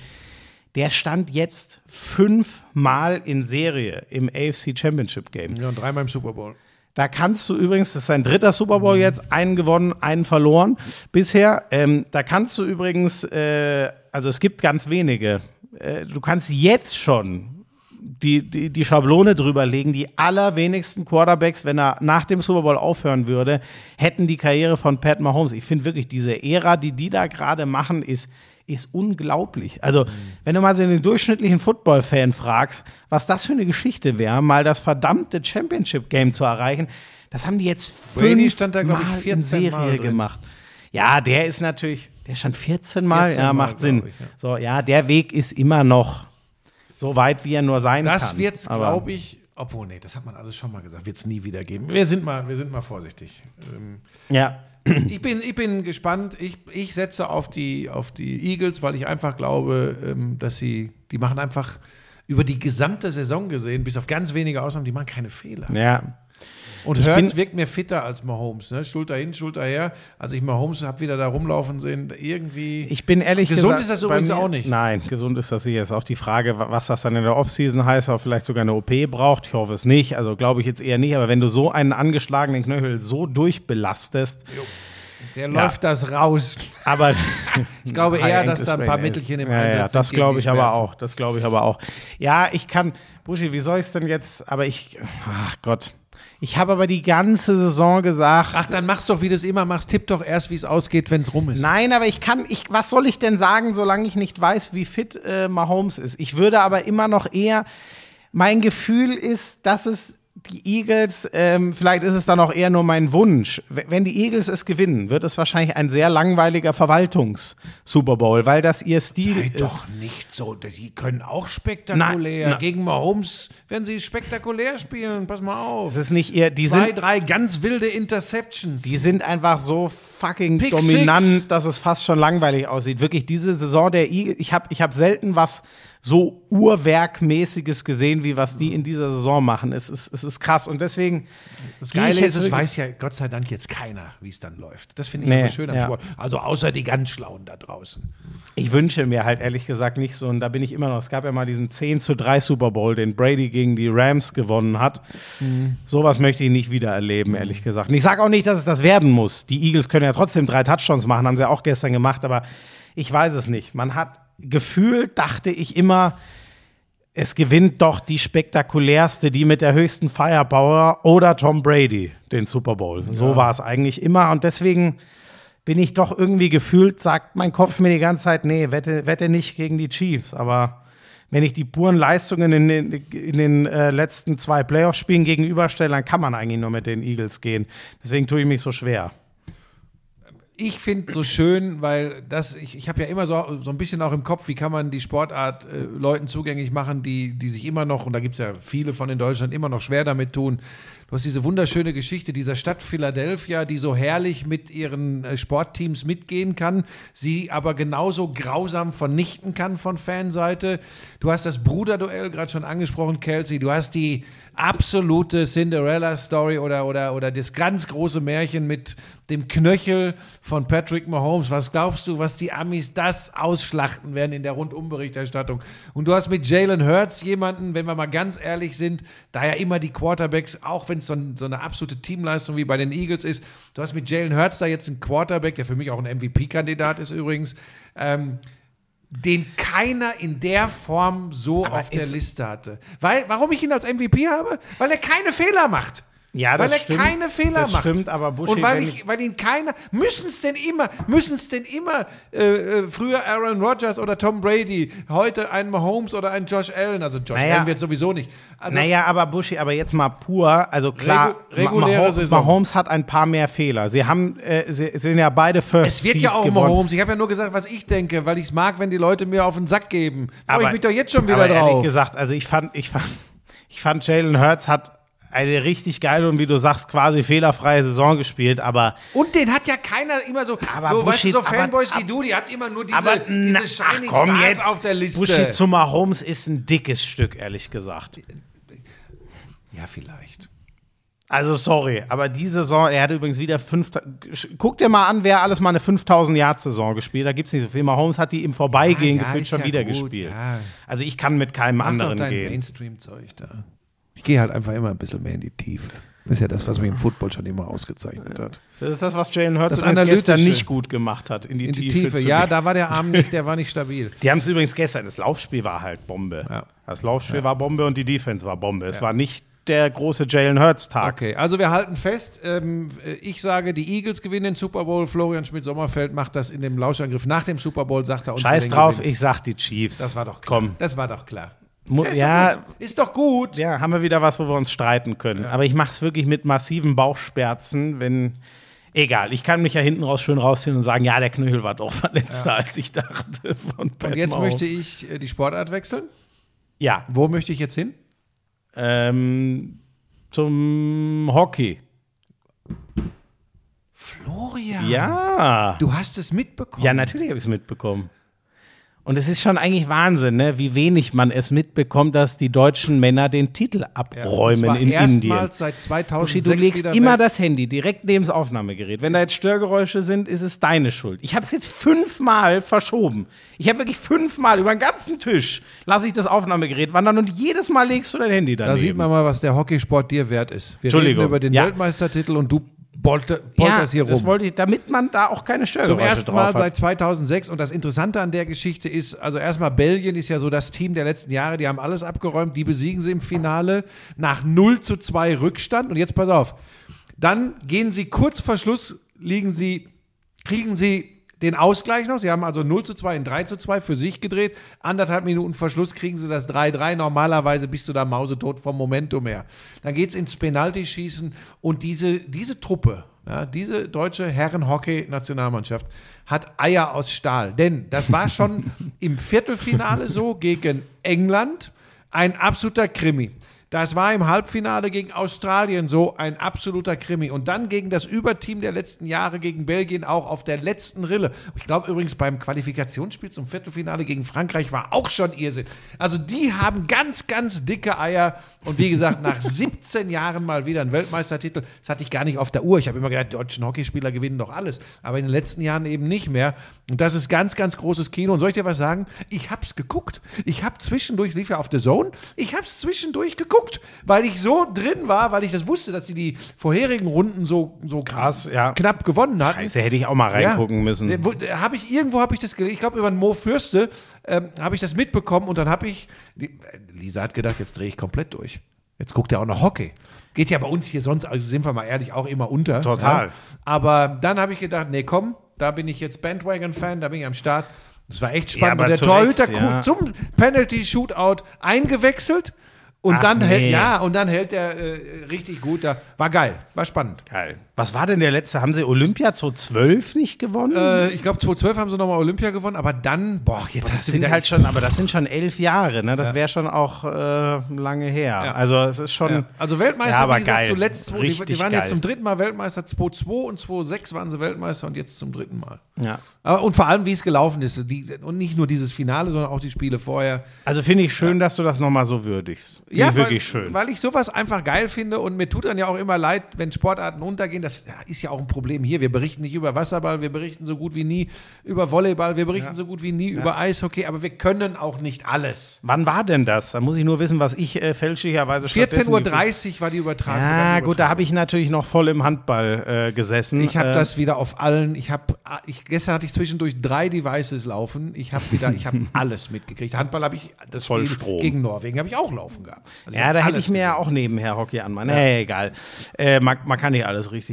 Der stand jetzt fünfmal in Serie im AFC Championship Game. Ja, und dreimal im Super Bowl. Da kannst du übrigens, das ist sein dritter Super Bowl jetzt, einen gewonnen, einen verloren bisher. Ähm, da kannst du übrigens, äh, also es gibt ganz wenige, äh, du kannst jetzt schon die, die, die Schablone drüber legen, die allerwenigsten Quarterbacks, wenn er nach dem Super Bowl aufhören würde, hätten die Karriere von Pat Mahomes. Ich finde wirklich, diese Ära, die die da gerade machen, ist, ist unglaublich. Also, wenn du mal so den durchschnittlichen Football-Fan fragst, was das für eine Geschichte wäre, mal das verdammte Championship-Game zu erreichen, das haben die jetzt Brady fünf stand da, glaub ich, Mal 14 in Serie Mal drin. gemacht. Ja, der ist natürlich, der stand 14 Mal, 14 ja, Mal, macht Sinn. ich, ja. So, ja, der Weg ist immer noch so weit, wie er nur sein kann. Das wird's, glaube ich, obwohl, nee, das hat man alles schon mal gesagt, wird es nie wieder geben. Wir sind mal, wir sind mal vorsichtig. Ähm, Ja, ich, bin, ich bin gespannt. Ich, ich setze auf die, auf die Eagles, weil ich einfach glaube, ähm, dass sie, die machen einfach über die gesamte Saison gesehen, bis auf ganz wenige Ausnahmen, die machen keine Fehler. ja. Und Hurts wirkt mir fitter als Mahomes. Ne? Schulter hin, Schulter her. Als ich Mahomes habe wieder da rumlaufen sehen, irgendwie. Ich bin ehrlich Gesund gesagt. ist das übrigens mir- auch nicht. Nein, gesund ist das sicher. Ist auch die Frage, wa- was das dann in der Offseason heißt, ob vielleicht sogar eine OP braucht. Ich hoffe es nicht. Also glaube ich jetzt eher nicht. Aber wenn du so einen angeschlagenen Knöchel so durchbelastest, der läuft das raus. aber Ich glaube eher, dass da ein paar. Mittelchen im ja, Einsatz ja, sind das glaube ich aber auch. Das glaube ich aber auch. Ja, ich kann, Buschi, wie soll ich es denn jetzt? Aber ich, ach Gott. Ich habe aber die ganze Saison gesagt, Ach, dann mach's doch, wie du es immer machst. Tipp doch erst, wie es ausgeht, wenn es rum ist. Nein, aber ich kann, ich, was soll ich denn sagen, solange ich nicht weiß, wie fit äh, Mahomes ist? Ich würde aber immer noch eher, mein Gefühl ist, dass es die Eagles, ähm, vielleicht ist es dann auch eher nur mein Wunsch. Wenn die Eagles es gewinnen, wird es wahrscheinlich ein sehr langweiliger Verwaltungs-Super Bowl, weil das ihr Stil Sei ist. doch nicht so. Die können auch spektakulär. Na, na. Gegen Mahomes werden sie spektakulär spielen. Pass mal auf. Es ist nicht ihr, die Zwei, sind, drei ganz wilde Interceptions. die sind einfach so fucking Pick dominant, Six. dass es fast schon langweilig aussieht. Wirklich, diese Saison der Eagles, ich habe ich hab selten was so Uhrwerkmäßiges gesehen, wie was die in dieser Saison machen. Es ist, es ist krass. Und deswegen. Das Geile ist, es weiß ja Gott sei Dank jetzt keiner, wie es dann läuft. Das finde ich Nee, so schön am ja. Sport. Also außer die ganz Schlauen da draußen. Ich wünsche mir halt ehrlich gesagt nicht so, und da bin ich immer noch. Es gab ja mal diesen 10 zu 3 Super Bowl, den Brady gegen die Rams gewonnen hat. Sowas möchte ich nicht wieder erleben, ehrlich gesagt. Und ich sage auch nicht, dass es das werden muss. Die Eagles können ja trotzdem drei Touchdowns machen, haben sie ja auch gestern gemacht, aber ich weiß es nicht. Man hat gefühlt, dachte ich immer, es gewinnt doch die spektakulärste, die mit der höchsten Firepower oder Tom Brady den Super Bowl. So war es eigentlich immer. Und deswegen bin ich doch irgendwie gefühlt, sagt mein Kopf mir die ganze Zeit, nee, wette, wette nicht gegen die Chiefs. Aber wenn ich die puren Leistungen in den, in den äh, letzten zwei Playoff-Spielen gegenüberstelle, dann kann man eigentlich nur mit den Eagles gehen. Deswegen tue ich mich so schwer. Ich finde so schön, weil das, ich, ich habe ja immer so, so ein bisschen auch im Kopf, wie kann man die Sportart äh, Leuten zugänglich machen, die, die sich immer noch, und da gibt es ja viele von in Deutschland, immer noch schwer damit tun. Du hast diese wunderschöne Geschichte dieser Stadt Philadelphia, die so herrlich mit ihren äh, Sportteams mitgehen kann, sie aber genauso grausam vernichten kann von Fanseite. Du hast das Bruderduell gerade schon angesprochen, Kelsey. Du hast die absolute Cinderella-Story oder, oder, oder das ganz große Märchen mit dem Knöchel von Patrick Mahomes. Was glaubst du, was die Amis das ausschlachten werden in der Rundumberichterstattung? Und du hast mit Jalen Hurts jemanden, wenn wir mal ganz ehrlich sind, da ja immer die Quarterbacks, auch wenn es so, so eine absolute Teamleistung wie bei den Eagles ist, du hast mit Jalen Hurts da jetzt einen Quarterback, der für mich auch ein MVP-Kandidat ist übrigens, ähm, den keiner in der Form so Aber auf der ist- Liste hatte. Weil, warum ich ihn als MVP habe? Weil er keine Fehler macht. Ja, weil er stimmt. keine Fehler Das macht. stimmt, aber Buschi, Und weil, ich, weil ihn keiner, müssen es denn immer, müssen es denn immer, äh, äh, früher Aaron Rodgers oder Tom Brady, heute ein Mahomes oder ein Josh Allen, also Josh Naja. Allen wird sowieso nicht. Also, naja, aber Buschi, aber jetzt mal pur, also klar, Regu- Mahomes. Mahomes hat ein paar mehr Fehler. Sie haben, äh, sie sind ja beide First es wird Seed ja auch gewonnen. Mahomes. Ich habe ja nur gesagt, was ich denke, weil ich es mag, wenn die Leute mir auf den Sack geben. Freue ich mich doch jetzt schon wieder aber drauf. ehrlich gesagt, also ich fand, ich fand, ich fand Jalen Hurts hat eine richtig geile und wie du sagst, quasi fehlerfreie Saison gespielt, aber Und den hat ja keiner immer so, Aber so, weißt du, so aber- Fanboys wie ab- du, die habt immer nur diese, aber diese ach komm Stars jetzt, auf der Liste. Buschi zu Mahomes ist ein dickes Stück, ehrlich gesagt. ja, vielleicht. Also sorry, aber die Saison, er hat übrigens wieder fünf. Guck dir mal an, wer alles mal eine 5000 Yard Saison gespielt. Da gibt es nicht so viel. Mahomes hat die im Vorbeigehen Ah, ja, gefühlt schon ja wieder gut, gespielt. ja. Also ich kann mit keinem Mach doch anderen dein gehen. Mainstream-Zeug da. Ich gehe halt einfach immer ein bisschen mehr in die Tiefe. Das ist ja das, was mich im Football schon immer ausgezeichnet hat. Das ist das, was Jalen Hurts gestern nicht gut gemacht hat, in die, In die Tiefe. Tiefe. Ja, da war der Arm nicht, der war nicht stabil. Die haben es übrigens gestern, das Laufspiel war halt Bombe. Ja. Das Laufspiel war Bombe und die Defense war Bombe. Es war nicht der große Jalen Hurts-Tag. Okay, also wir halten fest, ähm, ich sage, die Eagles gewinnen den Super Bowl. Florian Schmidt-Sommerfeld macht das in dem Lauschangriff nach dem Super Bowl, sagt er uns. Scheiß drauf, ich sag die Chiefs. Das war doch klar. Komm. Das war doch klar. Mu- Ist ja, doch gut. Ist doch gut. Ja, haben wir wieder was, wo wir uns streiten können. Aber ich mache es wirklich mit massiven Bauchschmerzen, wenn. Egal, ich kann mich ja hinten raus schön rausziehen und sagen, ja, der Knöchel war doch verletzter, als ich dachte. Und jetzt möchte ich äh, die Sportart wechseln. Ja, Wo möchte ich jetzt hin? ähm, zum Hockey. Florian. Ja. Du hast es mitbekommen. Ja, natürlich habe ich es mitbekommen. Und es ist schon eigentlich Wahnsinn, ne? wie wenig man es mitbekommt, dass die deutschen Männer den Titel abräumen zwar in Indien. erstmals seit Buschi, 2006 du legst immer Welt- das Handy direkt neben das Aufnahmegerät. Wenn da jetzt Störgeräusche sind, ist es deine Schuld. Ich habe es jetzt fünfmal verschoben. Ich habe wirklich fünfmal über den ganzen Tisch lasse ich das Aufnahmegerät wandern und jedes Mal legst du dein Handy daneben. Da sieht man mal, was der Hockeysport dir wert ist. Wir Entschuldigung. reden über den Ja. Weltmeistertitel und du polter, ja, polterst hier das rum. wollte ich, damit man da auch keine Zum Störgeräusche ersten Mal hat. seit 2006 und das Interessante an der Geschichte ist, also erstmal Belgien ist ja so das Team der letzten Jahre, die haben alles abgeräumt, die besiegen sie im Finale nach 0 zu 2 Rückstand und jetzt pass auf, dann gehen sie kurz vor Schluss, liegen sie, kriegen sie den Ausgleich noch, sie haben also 0 zu 2 in 3 zu 2 für sich gedreht, anderthalb Minuten vor Schluss kriegen sie das 3-3, normalerweise bist du da mausetot vom Momentum her. Dann geht es ins Penaltyschießen und diese, diese Truppe, ja, diese deutsche Herren-Hockey-Nationalmannschaft hat Eier aus Stahl. Denn das war schon im Viertelfinale so gegen England ein absoluter Krimi. Das war im Halbfinale gegen Australien so ein absoluter Krimi. Und dann gegen das Überteam der letzten Jahre gegen Belgien auch auf der letzten Rille. Ich glaube übrigens beim Qualifikationsspiel zum Viertelfinale gegen Frankreich war auch schon Irrsinn. Also die haben ganz, ganz dicke Eier. Und wie gesagt, nach 17 Jahren mal wieder ein Weltmeistertitel. Das hatte ich gar nicht auf der Uhr. Ich habe immer gedacht, die deutschen Hockeyspieler gewinnen doch alles. Aber in den letzten Jahren eben nicht mehr. Und das ist ganz, ganz großes Kino. Und soll ich dir was sagen? Ich habe es geguckt. Ich habe zwischendurch, lief ja auf The Zone, ich habe es zwischendurch geguckt, weil ich so drin war, weil ich das wusste, dass sie die vorherigen Runden so, so Krass, ja. knapp gewonnen hatten. Scheiße, hätte ich auch mal reingucken müssen. Ja, wo- Habe ich irgendwo habe ich das gelesen. Ich glaube über den Mo Fürste ähm, habe ich das mitbekommen und dann habe ich äh, Lisa hat gedacht, jetzt drehe ich komplett durch. Jetzt guckt er auch noch Hockey. Geht ja bei uns hier sonst, also sind wir mal ehrlich, auch immer unter. Total. Ja. Aber dann habe ich gedacht, nee, komm, da bin ich jetzt Bandwagon-Fan, da bin ich am Start. Das war echt Ja, spannend. und der Torhüter Recht, ja. zum Penalty-Shootout eingewechselt und Ach, dann hält, nee. ja, und dann hält er äh, richtig gut da. War geil, war spannend. Geil. Was war denn der letzte? Haben sie Olympia 2012 nicht gewonnen? Äh, ich glaube, 2012 haben sie nochmal Olympia gewonnen, aber dann, boah, jetzt das hast du sind halt schon, aber das sind schon elf Jahre, ne? Das wäre schon auch äh, lange her. Ja. Also es ist schon. Ja. Also Weltmeister, Ja, aber wie gesagt, geil. zuletzt, zwei- die, die waren geil. jetzt zum dritten Mal Weltmeister, 2002 und 2006 waren sie Weltmeister und jetzt zum dritten Mal. Ja. Aber, und vor allem, wie es gelaufen ist. Die, und nicht nur dieses Finale, sondern auch die Spiele vorher. Also finde ich schön, dass du das nochmal so würdigst. Finde ich wirklich weil, schön. Weil ich sowas einfach geil finde und mir tut dann ja auch immer leid, wenn Sportarten untergehen. Das ja, ist ja auch ein Problem hier. Wir berichten nicht über Wasserball, wir berichten so gut wie nie über Volleyball, wir berichten so gut wie nie über Eishockey, aber wir können auch nicht alles. Wann war denn das? Da muss ich nur wissen, was ich äh, fälschlicherweise 14.30 stattdessen Uhr war die Übertragung. Ja, gut, da habe ich natürlich noch voll im Handball äh, gesessen. Ich habe äh, das wieder auf allen. Ich habe, ich, gestern hatte ich zwischendurch drei Devices laufen. Ich habe wieder, ich habe alles mitgekriegt. Handball habe ich das Voll Strom. gegen Norwegen habe ich auch laufen gehabt. Also Ja, da hätte ich mir ja auch nebenher Hockey anmachen. Nee, egal. Äh, man, man kann nicht alles richtig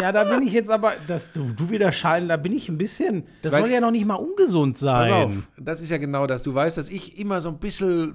ja, da bin ich jetzt aber, dass du, du wieder scheiden, da bin ich ein bisschen, das Weil- soll ja noch nicht mal ungesund sein. Pass auf, das ist ja genau das. Du weißt, dass ich immer so ein bisschen,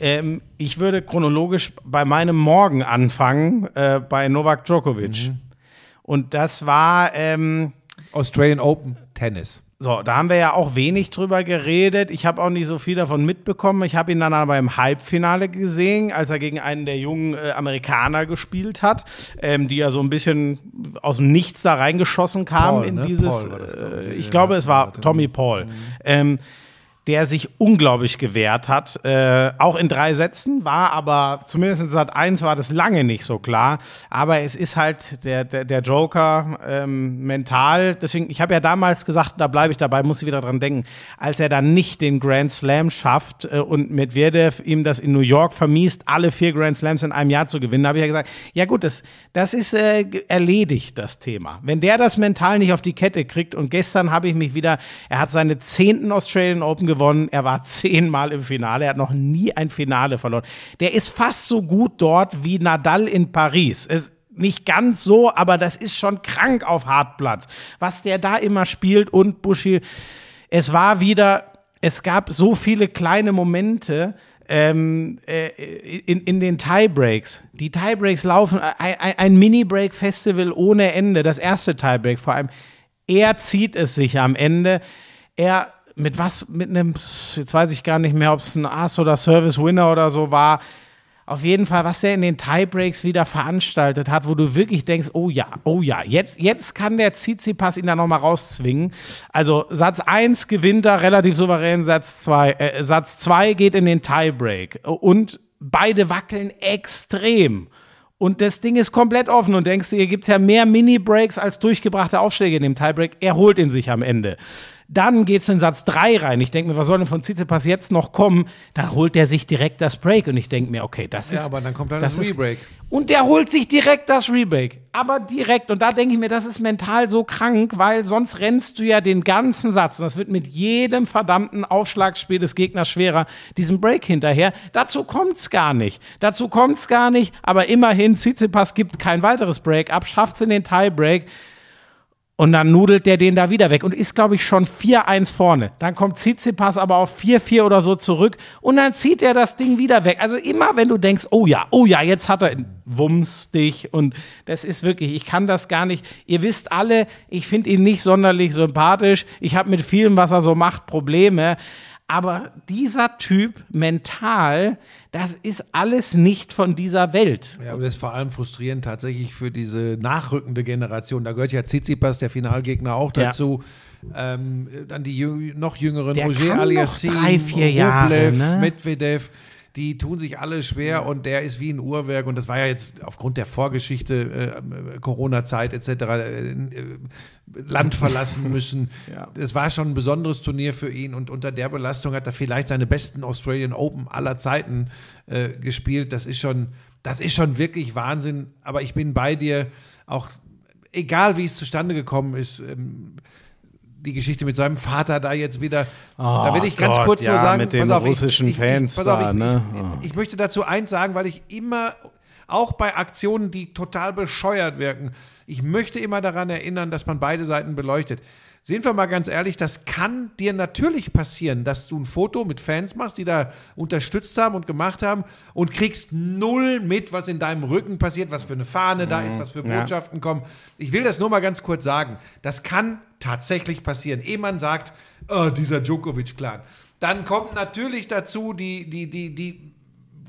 Ähm, ich würde chronologisch bei meinem Morgen anfangen, äh, bei Novak Djokovic. Und das war, ähm, Australian Open Tennis. so, da haben wir ja auch wenig drüber geredet. Ich habe auch nicht so viel davon mitbekommen. Ich habe ihn dann aber im Halbfinale gesehen, als er gegen einen der jungen äh, Amerikaner gespielt hat, ähm, die ja so ein bisschen aus dem Nichts da reingeschossen kamen Paul, in ne? dieses. Das, glaub äh, ich. ich Ja, glaube, es war. Tommy Paul. Ähm, der sich unglaublich gewehrt hat, äh, auch in drei Sätzen, war aber, zumindest in Sat 1 war das lange nicht so klar, aber es ist halt der, der, der Joker ähm, mental, deswegen, ich habe ja damals gesagt, da bleibe ich dabei, muss ich wieder dran denken, als er dann nicht den Grand Slam schafft äh, und Medvedev ihm das in New York vermiest, alle vier Grand Slams in einem Jahr zu gewinnen, habe ich ja gesagt, ja gut, das, das ist äh, erledigt, das Thema. Wenn der das mental nicht auf die Kette kriegt und gestern habe ich mich wieder, er hat seine zehnten Australian Open gewonnen, gewonnen. Er war zehnmal im Finale. Er hat noch nie ein Finale verloren. Der ist fast so gut dort wie Nadal in Paris. Es nicht ganz so, aber das ist schon krank auf Hartplatz. Was der da immer spielt und Buschi, es war wieder, es gab so viele kleine Momente, ähm, äh, in, in den Tiebreaks. Die Tiebreaks laufen, ein, ein- Mini-Break-Festival ohne Ende, das erste Tiebreak vor allem. Er zieht es sich am Ende. Er mit was, mit einem, jetzt weiß ich gar nicht mehr, ob es ein Ass oder Service Winner oder so war. Auf jeden Fall, was der in den Tiebreaks wieder veranstaltet hat, wo du wirklich denkst, oh ja, oh ja, jetzt, jetzt kann der Tsitsipas ihn da nochmal rauszwingen. Also Satz 1 gewinnt er relativ souverän, Satz 2, äh, Satz 2 geht in den Tiebreak und beide wackeln extrem. Und das Ding ist komplett offen und denkst hier gibt es ja mehr Mini-Breaks als durchgebrachte Aufschläge in dem Tiebreak. Er holt ihn sich am Ende. Dann geht's in Satz 3 rein. Ich denke mir, was soll denn von Tsitsipas jetzt noch kommen? Dann holt er sich direkt das Break und ich denke mir, okay, das ist. Ja, aber dann kommt halt das ist- Rebreak. Und der holt sich direkt das Rebreak. Aber direkt. Und da denke ich mir, das ist mental so krank, weil sonst rennst du ja den ganzen Satz. Und das wird mit jedem verdammten Aufschlagsspiel des Gegners schwerer, diesen Break hinterher. Dazu kommt's gar nicht. Dazu kommt's gar nicht. Aber immerhin, Tsitsipas gibt kein weiteres Break ab, schafft's in den Tiebreak. Und dann nudelt der den da wieder weg und ist, glaube ich, schon 4-1 vorne. Dann kommt Tsitsipas aber auf 4-4 oder so zurück und dann zieht er das Ding wieder weg. Also immer, wenn du denkst, oh ja, oh ja, jetzt hat er Wumms dich und das ist wirklich, ich kann das gar nicht. Ihr wisst alle, ich finde ihn nicht sonderlich sympathisch. Ich habe mit vielem, was er so macht, Probleme. Aber dieser Typ mental, das ist alles nicht von dieser Welt. Ja, und das ist vor allem frustrierend tatsächlich für diese nachrückende Generation. Da gehört ja Tsitsipas, der Finalgegner, auch Ja. dazu. Ähm, dann die jüng noch jüngeren Der Roger Aliassim, drei, vier Jahre, Rublev, ne? Medvedev. Die tun sich alle schwer und der ist wie ein Uhrwerk. Und das war ja jetzt aufgrund der Vorgeschichte, äh, Corona-Zeit etc., äh, äh, Land verlassen müssen. Ja. Es war schon ein besonderes Turnier für ihn und unter der Belastung hat er vielleicht seine besten Australian Open aller Zeiten äh, gespielt. Das ist schon, das ist schon wirklich Wahnsinn. Aber ich bin bei dir, auch egal wie es zustande gekommen ist. Ähm, die Geschichte mit seinem Vater da jetzt wieder. da will ich ganz Oh Gott, kurz ja, nur sagen, mit den pass auf, russischen ich, ich, Fans auf, da, ich, ne? ich, ich möchte dazu eins sagen, weil ich immer auch bei Aktionen, die total bescheuert wirken, ich möchte immer daran erinnern, dass man beide Seiten beleuchtet. Sehen wir mal ganz ehrlich, das kann dir natürlich passieren, dass du ein Foto mit Fans machst, die da unterstützt haben und gemacht haben und kriegst null mit, was in deinem Rücken passiert, was für eine Fahne da ist, was für Ja. Botschaften kommen. Ich will das nur mal ganz kurz sagen. Das kann tatsächlich passieren. Ehe man sagt, oh, dieser Djokovic-Clan. Dann kommt natürlich dazu die, die, die, die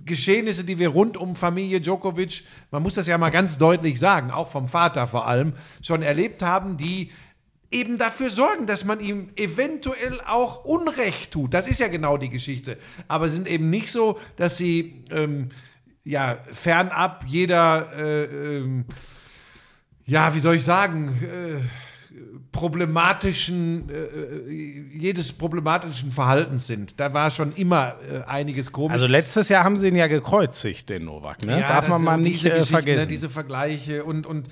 Geschehnisse, die wir rund um Familie Djokovic, man muss das ja mal ganz deutlich sagen, auch vom Vater vor allem, schon erlebt haben, die eben dafür sorgen, dass man ihm eventuell auch Unrecht tut. Das ist ja genau die Geschichte. Aber sind eben nicht so, dass sie ähm, ja fernab jeder, äh, ähm, ja, wie soll ich sagen, äh, problematischen, äh, jedes problematischen Verhaltens sind. Da war schon immer äh, einiges komisch. Also letztes Jahr haben sie ihn ja gekreuzigt, den Novak. Ne? Ja, Darf man mal nicht diese äh, Geschichten, vergessen. Ne, diese Vergleiche und, und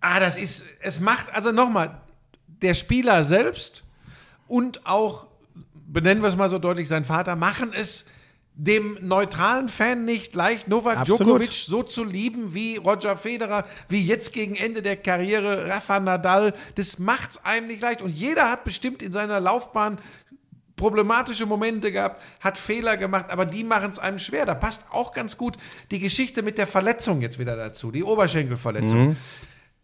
ah, das ist, es macht, also nochmal, der Spieler selbst und auch, benennen wir es mal so deutlich, sein Vater, machen es dem neutralen Fan nicht leicht, Novak Absolut. Djokovic so zu lieben wie Roger Federer, wie jetzt gegen Ende der Karriere Rafa Nadal. Das macht's einem nicht leicht. Und jeder hat bestimmt in seiner Laufbahn problematische Momente gehabt, hat Fehler gemacht, aber die machen es einem schwer. Da passt auch ganz gut die Geschichte mit der Verletzung jetzt wieder dazu, die Oberschenkelverletzung.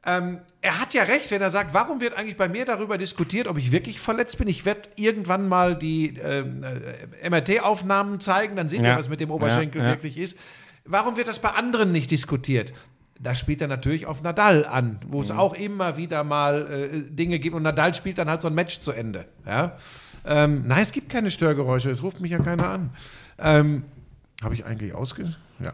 Ähm, er hat ja recht, wenn er sagt, warum wird eigentlich bei mir darüber diskutiert, ob ich wirklich verletzt bin? Ich werde irgendwann mal die ähm, äh, MRT-Aufnahmen zeigen, dann seht ihr, Ja. was mit dem Oberschenkel Ja, ja. wirklich ist. Warum wird das bei anderen nicht diskutiert? Da spielt er natürlich auf Nadal an, wo es auch immer wieder mal äh, Dinge gibt und Nadal spielt dann halt so ein Match zu Ende. Ja? Ähm, nein, es gibt keine Störgeräusche, es ruft mich ja keiner an. Ähm, Habe ich eigentlich ausge... Ja.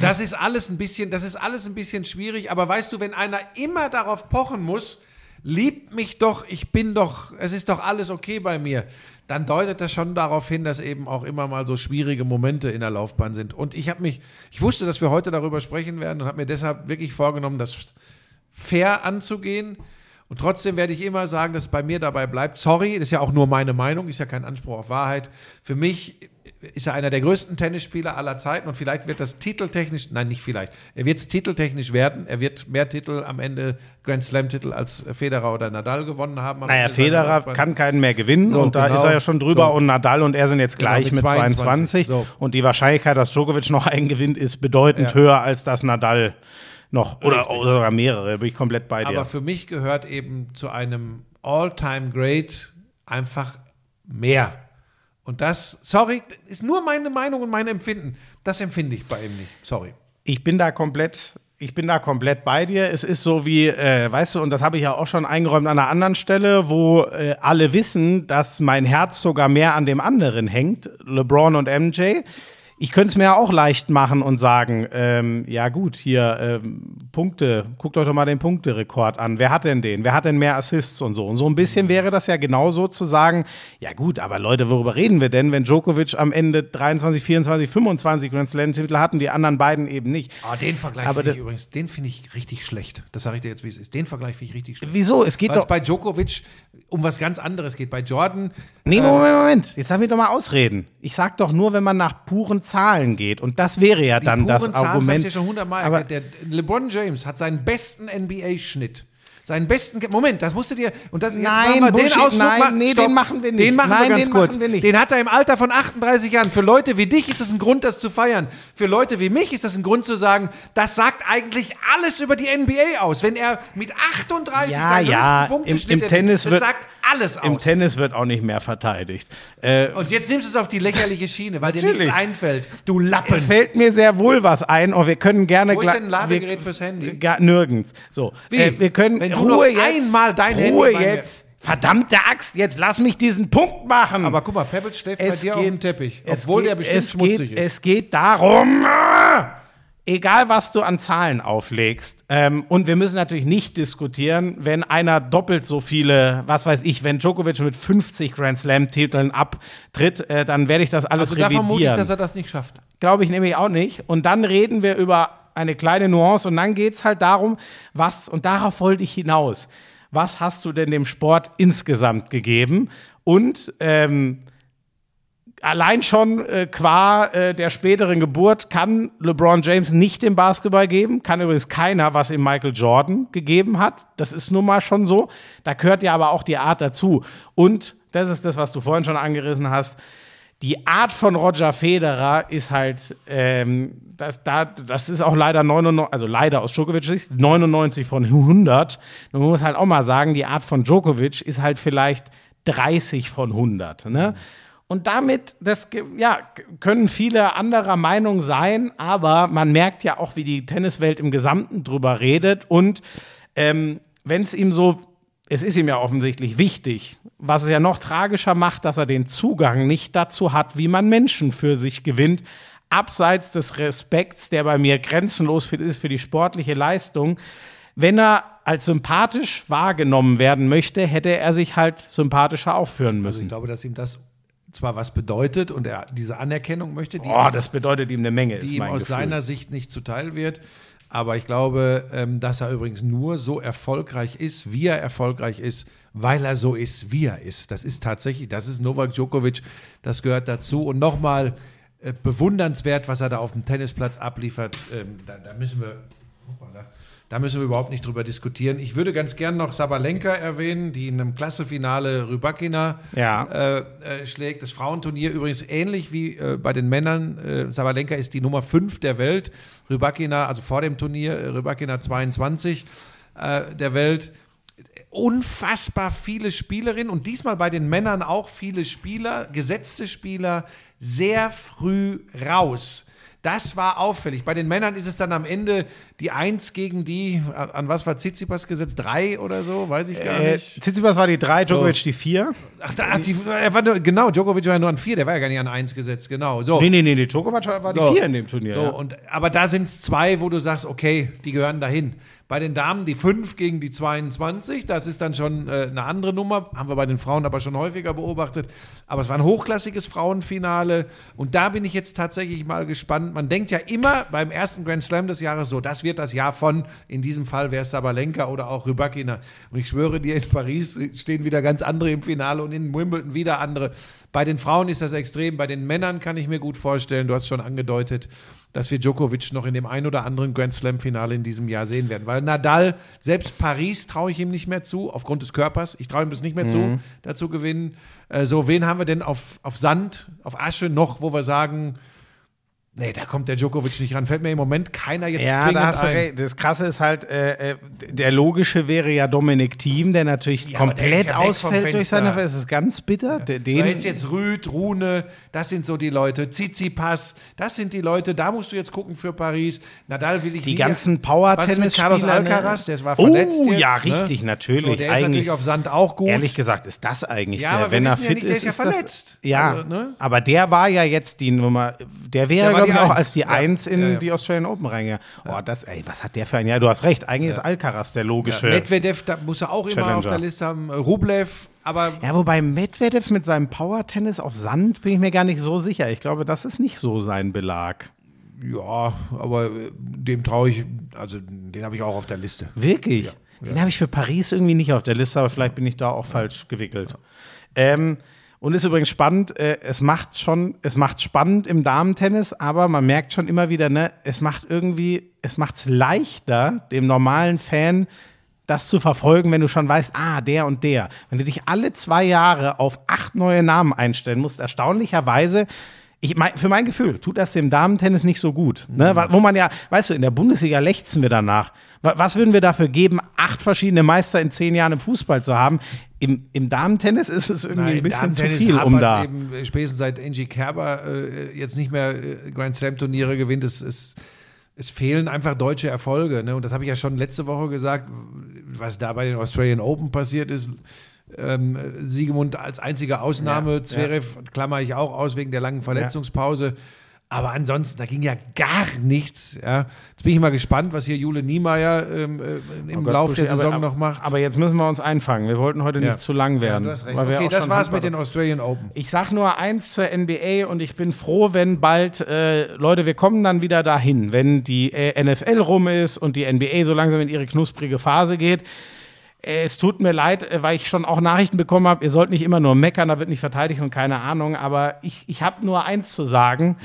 Das ist alles ein bisschen, das ist alles ein bisschen schwierig, aber weißt du, wenn einer immer darauf pochen muss, liebt mich doch, ich bin doch, es ist doch alles okay bei mir, dann deutet das schon darauf hin, dass eben auch immer mal so schwierige Momente in der Laufbahn sind. Und ich habe mich, ich wusste, dass wir heute darüber sprechen werden und habe mir deshalb wirklich vorgenommen, das fair anzugehen Und trotzdem werde ich immer sagen, dass es bei mir dabei bleibt. Sorry, das ist ja auch nur meine Meinung, ist ja kein Anspruch auf Wahrheit. Für mich ist er einer der größten Tennisspieler aller Zeiten und vielleicht wird das titeltechnisch, nein, nicht vielleicht, er wird es titeltechnisch werden. Er wird mehr Titel am Ende, Grand Slam-Titel, als Federer oder Nadal gewonnen haben. Naja, Federer kann keinen mehr gewinnen So, und da genau. ist er ja schon drüber So. und Nadal und er sind jetzt Genau, gleich mit mit 22. 22. So. Und die Wahrscheinlichkeit, dass Djokovic noch einen gewinnt, ist bedeutend Ja. höher, als dass Nadal noch oder sogar mehrere. Bin ich komplett bei dir. Aber für mich gehört eben zu einem All-Time-Great einfach mehr. Und das, sorry, ist nur meine Meinung und mein Empfinden. Das empfinde ich bei ihm nicht. Sorry. Ich bin da komplett, ich bin da komplett bei dir. Es ist so wie, äh, weißt du, und das habe ich ja auch schon eingeräumt an einer anderen Stelle, wo äh, alle wissen, dass mein Herz sogar mehr an dem anderen hängt, LeBron und MJ. Ich könnte es mir auch leicht machen und sagen, ähm, ja gut, hier ähm, Punkte, guckt euch doch mal den Punkterekord an. Wer hat denn den? Wer hat denn mehr Assists und so? Und so ein bisschen wäre das ja genauso zu sagen, ja gut, aber Leute, worüber reden wir denn, wenn Djokovic am Ende 23, 24, 25 Grand Slam-Titel hatten, die anderen beiden eben nicht? Ah, den Vergleich finde ich übrigens, den finde ich richtig schlecht. Das sage ich dir jetzt, wie es ist. Den Vergleich finde ich richtig schlecht. Wieso? Es geht Weil es doch. bei Djokovic um was ganz anderes geht. Bei Jordan, Nee, Moment, Moment. Jetzt lass mich doch mal ausreden. Ich sag doch nur, wenn man nach puren Zahlen geht. Und das wäre ja dann das Zahlen, Argument. ich ja schon hundertmal aber. Der LeBron James hat seinen besten NBA-Schnitt. Seinen besten, Ge- Moment, das musst du dir, und das, jetzt Nein, machen wir Bullshit, den Ausflug nein, nee, den machen wir nicht. Den machen Nein, wir ganz den kurz. wir nicht. Den hat er im Alter von 38 Jahren. Für Leute wie dich ist das ein Grund, das zu feiern. Für Leute wie mich ist das ein Grund zu sagen, das sagt eigentlich alles über die NBA aus. Wenn er mit 38 Ja, seinen ja, Punkteschnitt im- im Tennis das wird- sagt alles aus. im Tennis wird auch nicht mehr verteidigt. Äh, und jetzt nimmst du es auf die lächerliche Schiene, weil dir Natürlich. nichts einfällt. Du Lappen. fällt mir sehr wohl was ein und wir können gerne Wo ist denn ein Ladegerät fürs Handy? Gar, nirgends. So, Wie? Äh, wir können Wenn Ruhe noch jetzt, einmal dein Handy Ruhe bei mir- jetzt. Verdammte Axt, jetzt lass mich diesen Punkt machen. Aber guck mal, Pebbles schläft bei Es dir auf geht- dem Teppich, obwohl geht, der bestimmt es schmutzig geht, ist. Es geht darum, äh, egal was du an Zahlen auflegst, ähm, und wir müssen natürlich nicht diskutieren, wenn einer doppelt so viele, was weiß ich, wenn Djokovic mit 50 Grand Slam-Titeln abtritt, äh, dann werde ich das alles also da vermute ich, revidieren. dass er das nicht schafft. Glaube ich nämlich auch nicht. Und dann reden wir über eine kleine Nuance und dann geht es halt darum, was, und darauf wollte ich hinaus, was hast du denn dem Sport insgesamt gegeben? Und ähm, allein schon äh, qua äh, der späteren Geburt kann LeBron James nicht den Basketball geben, kann übrigens keiner, was ihm Michael Jordan gegeben hat. Das ist nun mal schon so. Da gehört ja aber auch die Art dazu. Und das ist das, was du vorhin schon angerissen hast. Die Art von Roger Federer ist halt, ähm, das, da, das ist auch leider 99, also leider aus Djokovic Sicht 99 von 100. Und man muss halt auch mal sagen, die Art von Djokovic ist halt vielleicht 30 von 100. Ne? Und damit, das ja, können viele anderer Meinung sein, aber man merkt ja auch, wie die Tenniswelt im Gesamten drüber redet. Und ähm, wenn es ihm so, es ist ihm ja offensichtlich wichtig, was es ja noch tragischer macht, dass er den Zugang nicht dazu hat, wie man Menschen für sich gewinnt, abseits des Respekts, der bei mir grenzenlos ist für die sportliche Leistung. Wenn er als sympathisch wahrgenommen werden möchte, hätte er sich halt sympathischer aufführen Also müssen. ich glaube, dass ihm das zwar was bedeutet und er diese Anerkennung möchte, die, Oh, aus, das bedeutet ihm eine Menge, die ihm aus Gefühl. seiner Sicht nicht zuteil wird. Aber ich glaube, ähm, dass er übrigens nur so erfolgreich ist, wie er erfolgreich ist, weil er so ist, wie er ist. Das ist tatsächlich, das ist Novak Djokovic, das gehört dazu. Und nochmal äh, bewundernswert, was er da auf dem Tennisplatz abliefert. Ähm, da, da müssen wir. Hoppala. Da müssen wir überhaupt nicht drüber diskutieren. Ich würde ganz gern noch Sabalenka erwähnen, die in einem Klassefinale Rybakina Ja. äh, äh, schlägt. Das Frauenturnier übrigens ähnlich wie äh, bei den Männern. Äh, Sabalenka ist die Nummer 5 der Welt. Rybakina, also vor dem Turnier, äh, Rybakina 22 äh, der Welt. Unfassbar viele Spielerinnen und diesmal bei den Männern auch viele Spieler, gesetzte Spieler, sehr früh raus. Das war auffällig. Bei den Männern ist es dann am Ende die Eins gegen die, an an was war Tsitsipas gesetzt? Drei oder so? Weiß ich gar Äh, nicht. Tsitsipas war die 3, Djokovic die 4. Ach, da, ach die, er war nur, genau, Djokovic war ja nur an vier, der war ja gar nicht an eins gesetzt, genau. So. Nee, nee, nee, nee, Djokovic war die So. 4 in dem Turnier. So, ja. und, aber da sind es zwei, wo du sagst, okay, die gehören dahin. Bei den Damen die 5 gegen die 22, das ist dann schon äh, eine andere Nummer, haben wir bei den Frauen aber schon häufiger beobachtet. Aber es war ein hochklassiges Frauenfinale und da bin ich jetzt tatsächlich mal gespannt. Man denkt ja immer beim ersten Grand Slam des Jahres so, das wird das Jahr von, in diesem Fall wäre es Sabalenka oder auch Rybakina. Und ich schwöre dir, in Paris stehen wieder ganz andere im Finale und in Wimbledon wieder andere. Bei den Frauen ist das extrem, bei den Männern kann ich mir gut vorstellen, du hast schon angedeutet, dass wir Djokovic noch in dem ein oder anderen Grand Slam-Finale in diesem Jahr sehen werden. Weil Nadal, selbst Paris traue ich ihm nicht mehr zu, aufgrund des Körpers. Ich traue ihm das nicht mehr zu, dazu gewinnen. Äh, so, wen haben wir denn auf, auf Sand, auf Asche noch, wo wir sagen, nee, da kommt der Djokovic nicht ran. Fällt mir im Moment keiner jetzt Ja, zwingend da hast du ein. recht. Das Krasse ist halt, äh, äh, der logische wäre ja Dominik Thiem, der natürlich Ja, aber der ist komplett ja ausfällt durch seine. Es ist ganz bitter. Der- Da Den, ist jetzt Rüd, Rune, das sind so die Leute. Tsitsipas, das sind die Leute, da musst du jetzt gucken für Paris. Nadal will ich die nie- ganzen Power-Tennis-Spieler. mit Carlos ne? Alcaraz, der war verletzt Oh, jetzt, ja, ne? richtig, natürlich. So, der ist Eigentlich- natürlich auf Sand auch gut. Ehrlich gesagt ist das eigentlich Ja, der, wenn er ja fit nicht, der ist, ist ja ist das, verletzt. Ja, Also, ne? aber der war ja jetzt die Nummer, der wäre, Der glaube ich, auch als die. Eins in Ja, ja. die Australian Open reingegangen. Oh, das, ey, was hat der für ein, ja, du hast recht, eigentlich ist Alcaraz der logische. Medvedev, da muss er auch immer Challenger. auf der Liste haben. Rublev, aber Ja, wobei Medvedev mit seinem Power-Tennis auf Sand bin ich mir gar nicht so sicher. Ich glaube, das ist nicht so sein Belag. ja, aber äh, dem traue ich, also den habe ich auch auf der Liste. Wirklich? Den habe ich für Paris irgendwie nicht auf der Liste, aber vielleicht bin ich da auch falsch gewickelt. Ähm, und ist übrigens spannend, äh, es macht schon, es macht spannend im Damentennis, aber man merkt schon immer wieder, ne, es macht irgendwie, es macht es leichter, dem normalen Fan das zu verfolgen, wenn du schon weißt, ah, der und der. Wenn du dich alle zwei Jahre auf acht neue Namen einstellen musst, erstaunlicherweise, ich mein, für mein Gefühl, tut das dem Damentennis nicht so gut. Ne? Wa- Wo man ja, weißt du, in der Bundesliga lechzen wir danach. Wa- Was würden wir dafür geben, acht verschiedene Meister in zehn Jahren im Fußball zu haben? Im, im Damentennis ist es irgendwie ein im bisschen zu viel, um da. eben spätestens seit Angie Kerber äh, jetzt nicht mehr äh, Grand Slam Turniere gewinnt. Es, es, es fehlen einfach deutsche Erfolge. Ne? Und das habe ich ja schon letzte Woche gesagt, was da bei den Australian Open passiert ist. Ähm, Siegemund als einzige Ausnahme, Ja, Zverev klammer ich auch aus wegen der langen Verletzungspause. Aber ansonsten, da ging ja gar nichts. Ja. Jetzt bin ich mal gespannt, was hier Jule Niemeyer ähm, äh, im Oh Gott, Lauf der Saison aber, noch macht. Aber jetzt müssen wir uns einfangen. Wir wollten heute Ja. nicht zu lang werden. du hast recht. weil wir Okay, das war's mit den Australian Open. Ich sag nur eins zur NBA und ich bin froh, wenn bald, äh, Leute, wir kommen dann wieder dahin, wenn die äh, NFL rum ist und die NBA so langsam in ihre knusprige Phase geht. Äh, Es tut mir leid, äh, weil ich schon auch Nachrichten bekommen habe, ihr sollt nicht immer nur meckern, da wird nicht verteidigt und keine Ahnung, aber ich, ich habe nur eins zu sagen.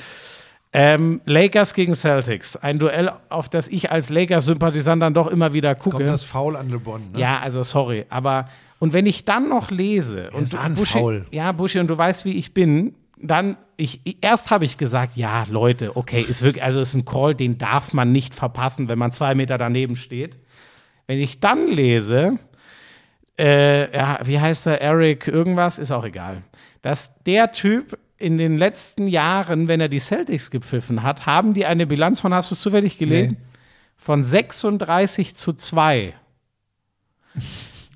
Ähm, Lakers gegen Celtics, ein Duell, auf das ich als Lakers-Sympathisant dann doch immer wieder gucke. Kommt das Foul an LeBron. Ne? Ja, also sorry, aber und wenn ich dann noch lese und es war ein Buschi, Foul. ja, Buschi und du weißt, wie ich bin, dann ich erst habe ich gesagt, ja, Leute, okay, ist wirklich, also ist ein Call, den darf man nicht verpassen, wenn man zwei Meter daneben steht. Wenn ich dann lese, äh, ja, wie heißt er, Eric irgendwas, ist auch egal, dass der Typ in den letzten Jahren, wenn er die Celtics gepfiffen hat, haben die eine Bilanz von, hast du es zufällig gelesen? Von 36 zu 2.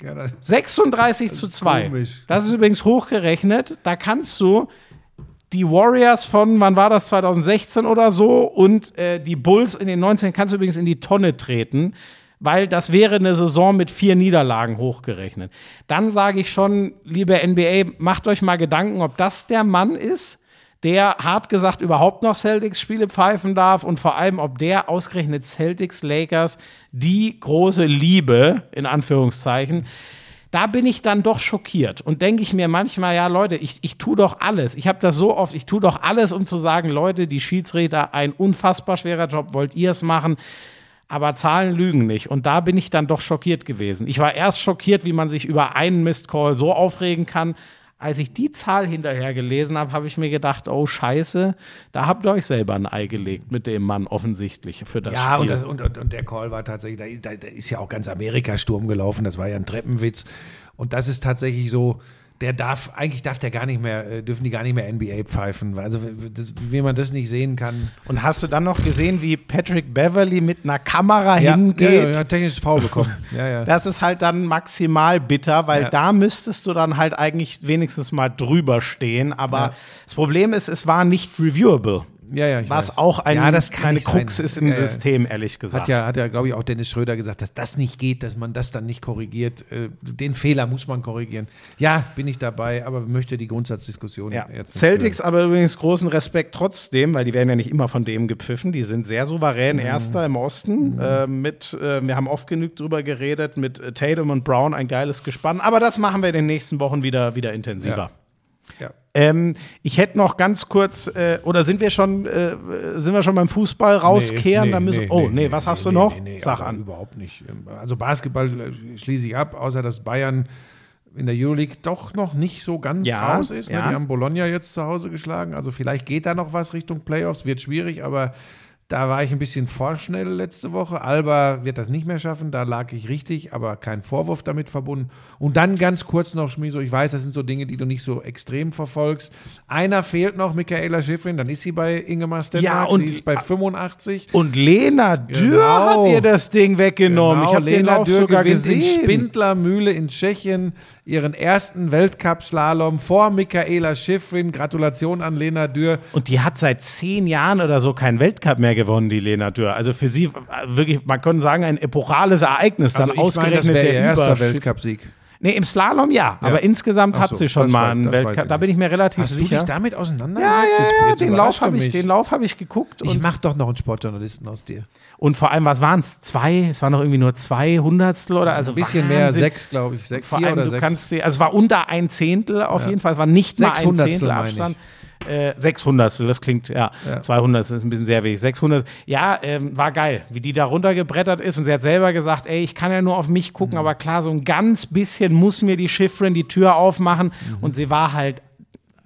Ja, das- 36 zu ist 2. komisch. Das ist übrigens hochgerechnet. Da kannst du die Warriors von, wann war das, 2016 oder so, und äh, die Bulls in den 19 kannst du übrigens in die Tonne treten, weil das wäre eine Saison mit vier Niederlagen hochgerechnet. Dann sage ich schon, liebe NBA, macht euch mal Gedanken, ob das der Mann ist, der hart gesagt überhaupt noch Celtics-Spiele pfeifen darf und vor allem, ob der ausgerechnet Celtics, Lakers, die große Liebe, in Anführungszeichen, da bin ich dann doch schockiert und denke ich mir manchmal, ja Leute, ich, ich tue doch alles. Ich habe das so oft, ich tue doch alles, um zu sagen, Leute, die Schiedsrichter, ein unfassbar schwerer Job, wollt ihr es machen? Aber Zahlen lügen nicht. Und da bin ich dann doch schockiert gewesen. Ich war erst schockiert, wie man sich über einen Mistcall so aufregen kann. Als ich die Zahl hinterher gelesen habe, habe ich mir gedacht, oh Scheiße, da habt ihr euch selber ein Ei gelegt mit dem Mann offensichtlich für das Ja, und, Spiel. das, und, und, und der Call war tatsächlich, da, da, da ist ja auch ganz Amerika Sturm gelaufen, das war ja ein Treppenwitz. Und das ist tatsächlich so, der darf, eigentlich darf der gar nicht mehr, äh, dürfen die gar nicht mehr NBA pfeifen. Also, das, wie man das nicht sehen kann. Und hast du dann noch gesehen, wie Patrick Beverly mit einer Kamera Ja, hingeht? ja, ja, hat technisches Foul bekommen. ja, ja. Das ist halt dann maximal bitter, weil Ja. da müsstest du dann halt eigentlich wenigstens mal drüber stehen. Aber Ja. das Problem ist, es war nicht reviewable. Ja, ja, ich was weiß. auch eine Ja, das kann kleine nicht sein. Krux ist im Ja. System, ehrlich gesagt. Hat ja, hat ja glaube ich, auch Dennis Schröder gesagt, dass das nicht geht, dass man das dann nicht korrigiert. Äh, Den Fehler muss man korrigieren. Ja, bin ich dabei, aber möchte die Grundsatzdiskussion Ja. jetzt Celtics führen. aber übrigens großen Respekt trotzdem, weil die werden ja nicht immer von dem gepfiffen. Die sind sehr souverän Erster im Osten. Äh, mit, äh, wir haben oft genug drüber geredet, mit äh, Tatum und Brown ein geiles Gespann. Aber das machen wir in den nächsten Wochen wieder, wieder intensiver. Ja. Ähm, ich hätte noch ganz kurz, äh, oder sind wir schon, äh, sind wir schon beim Fußball rauskehren? Da müssen, oh, nee, was hast du noch? Sag also an. Überhaupt nicht. Also Basketball äh, schließe ich ab, außer dass Bayern in der Euroleague doch noch nicht so ganz Ja, raus ist. Ne? ja. Die haben Bologna jetzt zu Hause geschlagen. Also vielleicht geht da noch was Richtung Playoffs, wird schwierig, aber da war ich ein bisschen vorschnell letzte Woche. Alba wird das nicht mehr schaffen, da lag ich richtig, aber kein Vorwurf damit verbunden. Und dann ganz kurz noch, Schmiso, ich weiß, das sind so Dinge, die du nicht so extrem verfolgst. Einer fehlt noch, Michaela Schiffrin, dann ist sie bei Ingemar Stenmark, Ja, und- sie ist bei 85. Und Lena Dürr Genau. hat ihr das Ding weggenommen. ich habe den Lena Lauf Dürr sogar gewinnt gesehen. in Spindlermühle in Tschechien ihren ersten Weltcup-Slalom vor Michaela Schiffrin. Gratulation an Lena Dürr. Und die hat seit zehn Jahren oder so keinen Weltcup mehr gewonnen, die Lena Dürr. Also für sie äh, wirklich, man könnte sagen, ein epochales Ereignis. Dann Also ich meine, das ausgerechnet wäre ihr der erster Weltcup-Sieg. Nee, im Slalom ja, aber insgesamt Ach hat so, sie schon das mal einen das weiß Weltcup. ich Da bin ich mir relativ Hast du sicher. dich damit ja, auseinandergesetzt? ja, Jetzt- ja, jetzt den überrascht Lauf habe du ich, mich. den Lauf hab ich geguckt. Ich Und, mache doch noch einen Sportjournalisten aus dir. und vor allem, was waren es? Zwei? Es waren noch irgendwie nur zwei Hundertstel oder? Also Ein bisschen mehr, Wahnsinn. sechs, glaube ich. Sechs, Vor vier allem, oder du sechs. kannst sie, also es war unter ein Zehntel auf jeden Fall, es war nicht mal ein Sechshundertstel, Zehntel meine ich. Abstand. Äh, 600, das klingt, ja, 200 ist ein bisschen sehr wenig. 600, ja, ähm, war geil, wie die da runtergebrettert ist und sie hat selber gesagt, ey, ich kann ja nur auf mich gucken, Mhm. aber klar, so ein ganz bisschen muss mir die Schiffrin die Tür aufmachen Mhm. und sie war halt,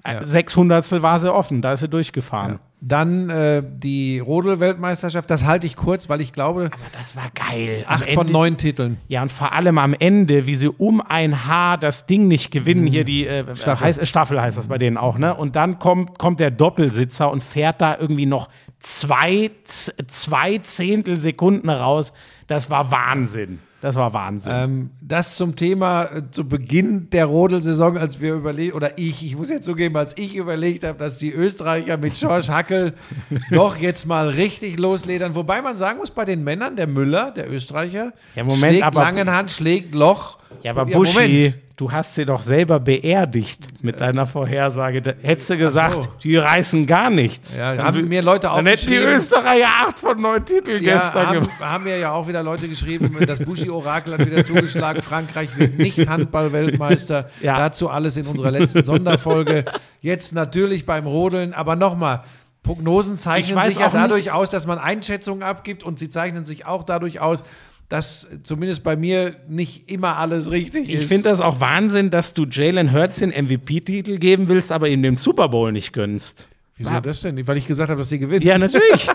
äh, 600 war sie offen, da ist sie durchgefahren. Dann äh, die Rodel-Weltmeisterschaft, das halte ich kurz, weil ich glaube, Aber das war geil. Am acht von Ende- neun Titeln. Ja, und vor allem am Ende, wie sie um ein Haar das Ding nicht gewinnen, hier die äh, Staffel. Heißt, äh, Staffel heißt das bei denen auch, ne? Und dann kommt, kommt der Doppelsitzer und fährt da irgendwie noch zwei, zwei Zehntel Sekunden raus. Das war Wahnsinn. Das war Wahnsinn. Ähm, das zum Thema äh, zu Beginn der Rodelsaison, als wir überlegt, oder ich, ich muss jetzt zugeben, als ich überlegt habe, dass die Österreicher mit George Hackel doch jetzt mal richtig losledern. Wobei man sagen muss, bei den Männern, der Müller, der Österreicher, Ja, Moment, schlägt aber- Langenhand, schlägt Loch. ja, aber Ja, Buschi, Moment. Du hast sie doch selber beerdigt mit deiner Vorhersage. Da hättest du gesagt, die reißen gar nichts. Ja, haben mir Leute Dann hätten die. Österreicher acht von neun Titeln Ja, gestern haben, gemacht. haben mir ja auch wieder Leute geschrieben, das Buschi-Orakel hat wieder zugeschlagen, Frankreich wird nicht Handball-Weltmeister. Ja. Dazu alles in unserer letzten Sonderfolge. Jetzt natürlich beim Rodeln, aber nochmal, Prognosen zeichnen sich ja auch dadurch nicht- aus, dass man Einschätzungen abgibt und sie zeichnen sich auch dadurch aus, dass zumindest bei mir nicht immer alles richtig ist. Ich finde das auch Wahnsinn, dass du Jalen Hurts den MVP-Titel geben willst, aber ihm den Super Bowl nicht gönnst. Wieso das denn? Weil ich gesagt habe, dass sie gewinnen. Ja, natürlich.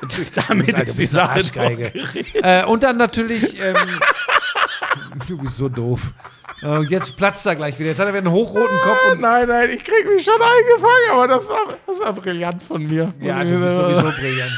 natürlich damit ist du die Sache Arschgeige. Äh, und dann natürlich, ähm, du bist so doof. Äh, jetzt platzt er gleich wieder. Jetzt hat er wieder einen hochroten Kopf und Nein, nein, ich krieg mich schon eingefangen, aber das war, das war brillant von mir. Ja, du bist sowieso brillant.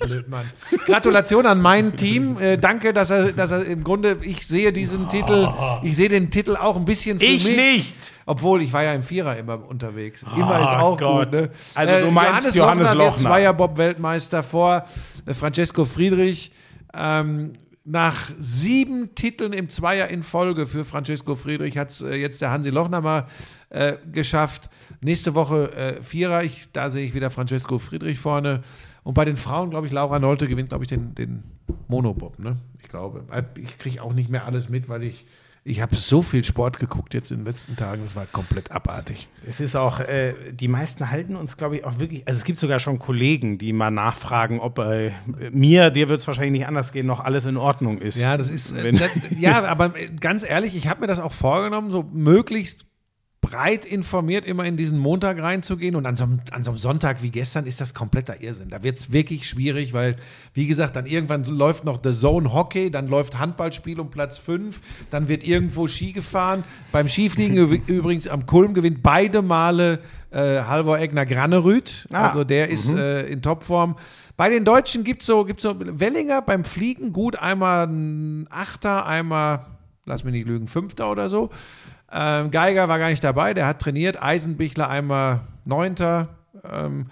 Blöd, Mann. Gratulation an mein Team. Äh, danke, dass er, dass er im Grunde, ich sehe diesen Titel, ich sehe den Titel auch ein bisschen für Ich mich. nicht. Obwohl, ich war ja im Vierer immer unterwegs. Immer ist auch Gott. gut. Ne? Also du meinst Johannes wird Lochner. Zweierbob-Weltmeister vor äh, Francesco Friedrich. Ähm, nach sieben Titeln im Zweier in Folge für Francesco Friedrich hat es äh, jetzt der Hansi Lochner mal äh, geschafft. Nächste Woche äh, Vierer, ich, da sehe ich wieder Francesco Friedrich vorne. Und bei den Frauen, glaube ich, Laura Nolte gewinnt, glaube ich, den, den Monobob. Ne? Ich glaube. Ich kriege auch nicht mehr alles mit, weil ich, ich habe so viel Sport geguckt jetzt in den letzten Tagen. Das war komplett abartig. Es ist auch, äh, die meisten halten uns, glaube ich, auch wirklich, also es gibt sogar schon Kollegen, die mal nachfragen, ob bei mir, dir wird es wahrscheinlich nicht anders gehen, noch alles in Ordnung ist. Ja, das ist. Äh, das, ja, aber äh, ganz ehrlich, ich habe mir das auch vorgenommen, so möglichst breit informiert immer in diesen Montag reinzugehen. Und an so, einem, an so einem Sonntag wie gestern ist das kompletter Irrsinn. Da wird es wirklich schwierig, weil, wie gesagt, dann irgendwann läuft noch The Zone Hockey, dann läuft Handballspiel um Platz 5, dann wird irgendwo Ski gefahren. Beim Skifliegen üb- übrigens am Kulm gewinnt beide Male äh, Halvor Egner Granerüth. Ah. Also der ist äh, in Topform. Bei den Deutschen gibt es so, gibt's so Wellinger beim Fliegen gut, einmal ein Achter, einmal, lass mich nicht lügen, Fünfter oder so. Ähm, Geiger war gar nicht dabei, der hat trainiert. Eisenbichler einmal Neunter. Ähm,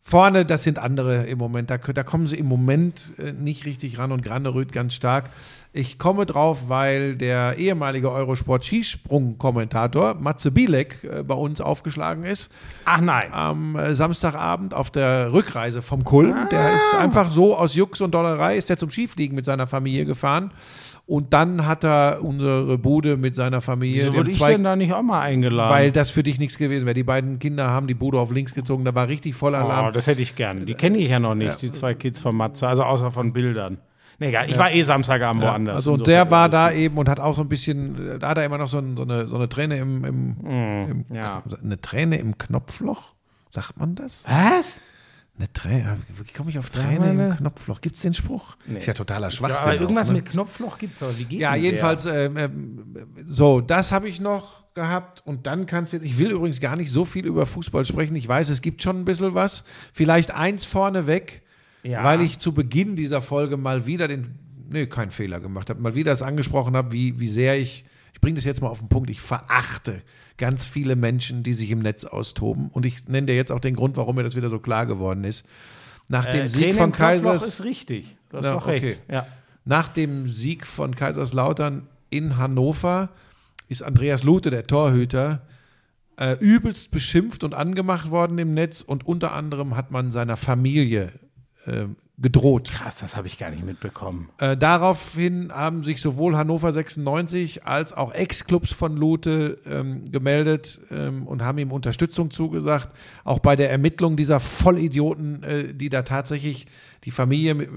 Vorne, das sind andere im Moment. Da, da kommen sie im Moment äh, nicht richtig ran und Graneröd ganz stark. Ich komme drauf, weil der ehemalige Eurosport-Skisprung-Kommentator Matze Bielek äh, bei uns aufgeschlagen ist Ach nein. am äh, Samstagabend auf der Rückreise vom Kulm. Der ist einfach so aus Jux und Dollerei ist der zum Skifliegen mit seiner Familie gefahren. Und dann hat er unsere Bude mit seiner Familie. Wieso wurde ich denn da nicht auch mal eingeladen? weil das für dich nichts gewesen wäre. Die beiden Kinder haben die Bude auf links gezogen, da war richtig voller Alarm. oh, das hätte ich gern. Die kenne ich ja noch nicht, die zwei Kids von Matze, also außer von Bildern. Nee, egal, ich war eh Samstagabend woanders. Also und Insofern der war da eben und hat auch so ein bisschen, da hat er immer noch so, ein, so, eine, so eine Träne im, im, im Mm, ja. eine Träne im Knopfloch, sagt man das? Was? Eine Träne, wie komme ich auf Träne im Knopfloch? Gibt es den Spruch? Ist ja totaler Ja, Schwachsinn. aber irgendwas auch, ne? mit Knopfloch gibt's aber wie geht Ja, jedenfalls, ähm, ähm, so, das habe ich noch gehabt und dann kannst du jetzt, ich will übrigens gar nicht so viel über Fußball sprechen. Ich weiß, es gibt schon ein bisschen was. Vielleicht eins vorneweg, Ja. weil ich zu Beginn dieser Folge mal wieder den, nee, keinen Fehler gemacht habe, mal wieder es angesprochen habe, wie, wie sehr ich, ich bringe das jetzt mal auf den Punkt, ich verachte ganz viele Menschen, die sich im Netz austoben. Und ich nenne dir jetzt auch den Grund, warum mir das wieder so klar geworden ist. Nach dem Äh, Sieg von Kaisers. ist richtig. Du hast Ja, doch recht. okay. Ja. Nach dem Sieg von Kaiserslautern in Hannover ist Andreas Lute, der Torhüter, äh, übelst beschimpft und angemacht worden im Netz und unter anderem hat man seiner Familie äh, gedroht. Krass, das habe ich gar nicht mitbekommen. Äh, daraufhin haben sich sowohl Hannover 96 als auch Ex-Clubs von Lute ähm, gemeldet ähm, und haben ihm Unterstützung zugesagt. Auch bei der Ermittlung dieser Vollidioten, äh, die da tatsächlich die Familie mit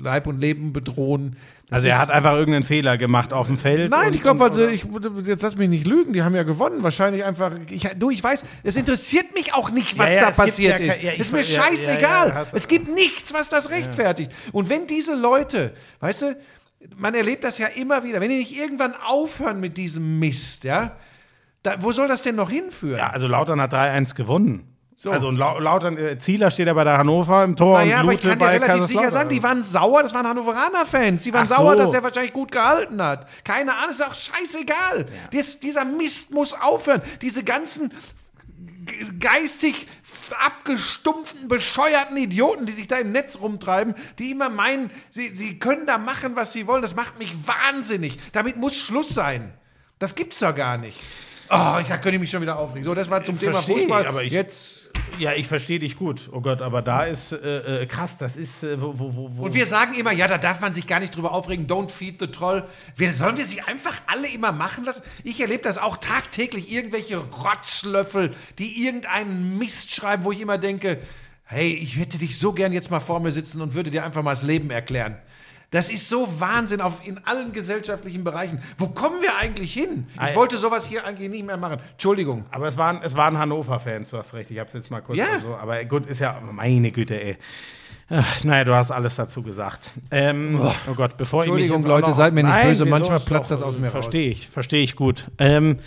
Leib und Leben bedrohen. Das Also er hat einfach irgendeinen Fehler gemacht auf dem Feld. Nein, und- ich glaube, also ich, jetzt lass mich nicht lügen, die haben ja gewonnen. Wahrscheinlich einfach. Ich, du, ich weiß, es interessiert mich auch nicht, was Ja, ja, da passiert ist. ja, ist mir scheißegal. es gibt nichts, was das rechtfertigt. Und wenn diese Leute, weißt du, man erlebt das ja immer wieder, wenn die nicht irgendwann aufhören mit diesem Mist, ja, da, wo soll das denn noch hinführen? Ja, also Lautern hat 3-1 gewonnen. So. Also und Lau- Lautern, äh, Zieler steht ja bei der Hannover im Tor Naja, und aber ich kann dir relativ sicher sagen, die waren sauer, das waren Hannoveraner-Fans. Die waren Ach sauer, so. dass er wahrscheinlich gut gehalten hat. Keine Ahnung, ist auch scheißegal. Dies, dieser Mist muss aufhören. Diese ganzen ge- geistig abgestumpften, bescheuerten Idioten, die sich da im Netz rumtreiben, die immer meinen, sie, sie können da machen, was sie wollen. Das macht mich wahnsinnig. Damit muss Schluss sein. Das gibt's doch gar nicht. Oh, ich da könnte ich mich schon wieder aufregen. So, das war zum Thema Versteh ich, Fußball. aber ich- Jetzt Ja, ich verstehe dich gut. Oh Gott, aber da ist äh, äh, krass, das ist äh, wo, wo, wo, wo. Und wir sagen immer, ja, da darf man sich gar nicht drüber aufregen, don't feed the troll. Wir, sollen wir sie einfach alle immer machen lassen? Ich erlebe das auch tagtäglich, irgendwelche Rotzlöffel, die irgendeinen Mist schreiben, wo ich immer denke, hey, ich hätte dich so gern jetzt mal vor mir sitzen und würde dir einfach mal das Leben erklären. Das ist so Wahnsinn auf, in allen gesellschaftlichen Bereichen. Wo kommen wir eigentlich hin? Ich wollte sowas hier eigentlich nicht mehr machen. Entschuldigung. aber es waren, es waren Hannover-Fans, du hast recht. Ich habe es jetzt mal kurz Ja. so. Aber gut, ist ja, meine Güte, ey. Ach, naja, du hast alles dazu gesagt. Ähm, oh. Gott, bevor ich mich Entschuldigung, Leute, seid mir nicht Nein, böse, manchmal platzt das aus mir. Verstehe ich, verstehe ich gut. Ähm,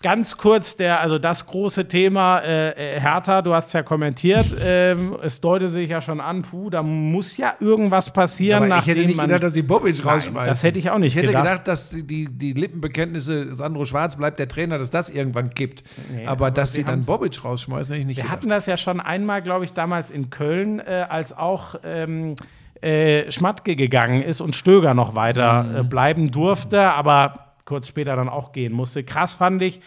ganz kurz, der, also das große Thema äh, äh, Hertha, du hast es ja kommentiert, ähm, es deutet sich ja schon an, puh, da muss ja irgendwas passieren, Aber ich hätte nicht gedacht, dass sie Bobic Nein, rausschmeißen. das hätte ich auch nicht Ich hätte gedacht. gedacht, dass die, die, Lippenbekenntnisse Sandro Schwarz bleibt der Trainer, dass das irgendwann kippt. aber, aber dass sie dann Bobic rausschmeißen, hätte ich nicht Wir gedacht. hatten das ja schon einmal, glaube ich, damals in Köln, äh, als auch ähm, äh, Schmatke gegangen ist und Stöger noch weiter Mhm. äh, bleiben durfte, aber kurz später dann auch gehen musste. Krass fand ich.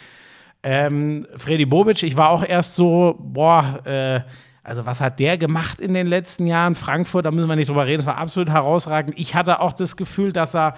Ähm, Freddy Bobic, ich war auch erst so, boah, äh, also was hat der gemacht in den letzten Jahren? Frankfurt, da müssen wir nicht drüber reden, das war absolut herausragend. Ich hatte auch das Gefühl, dass er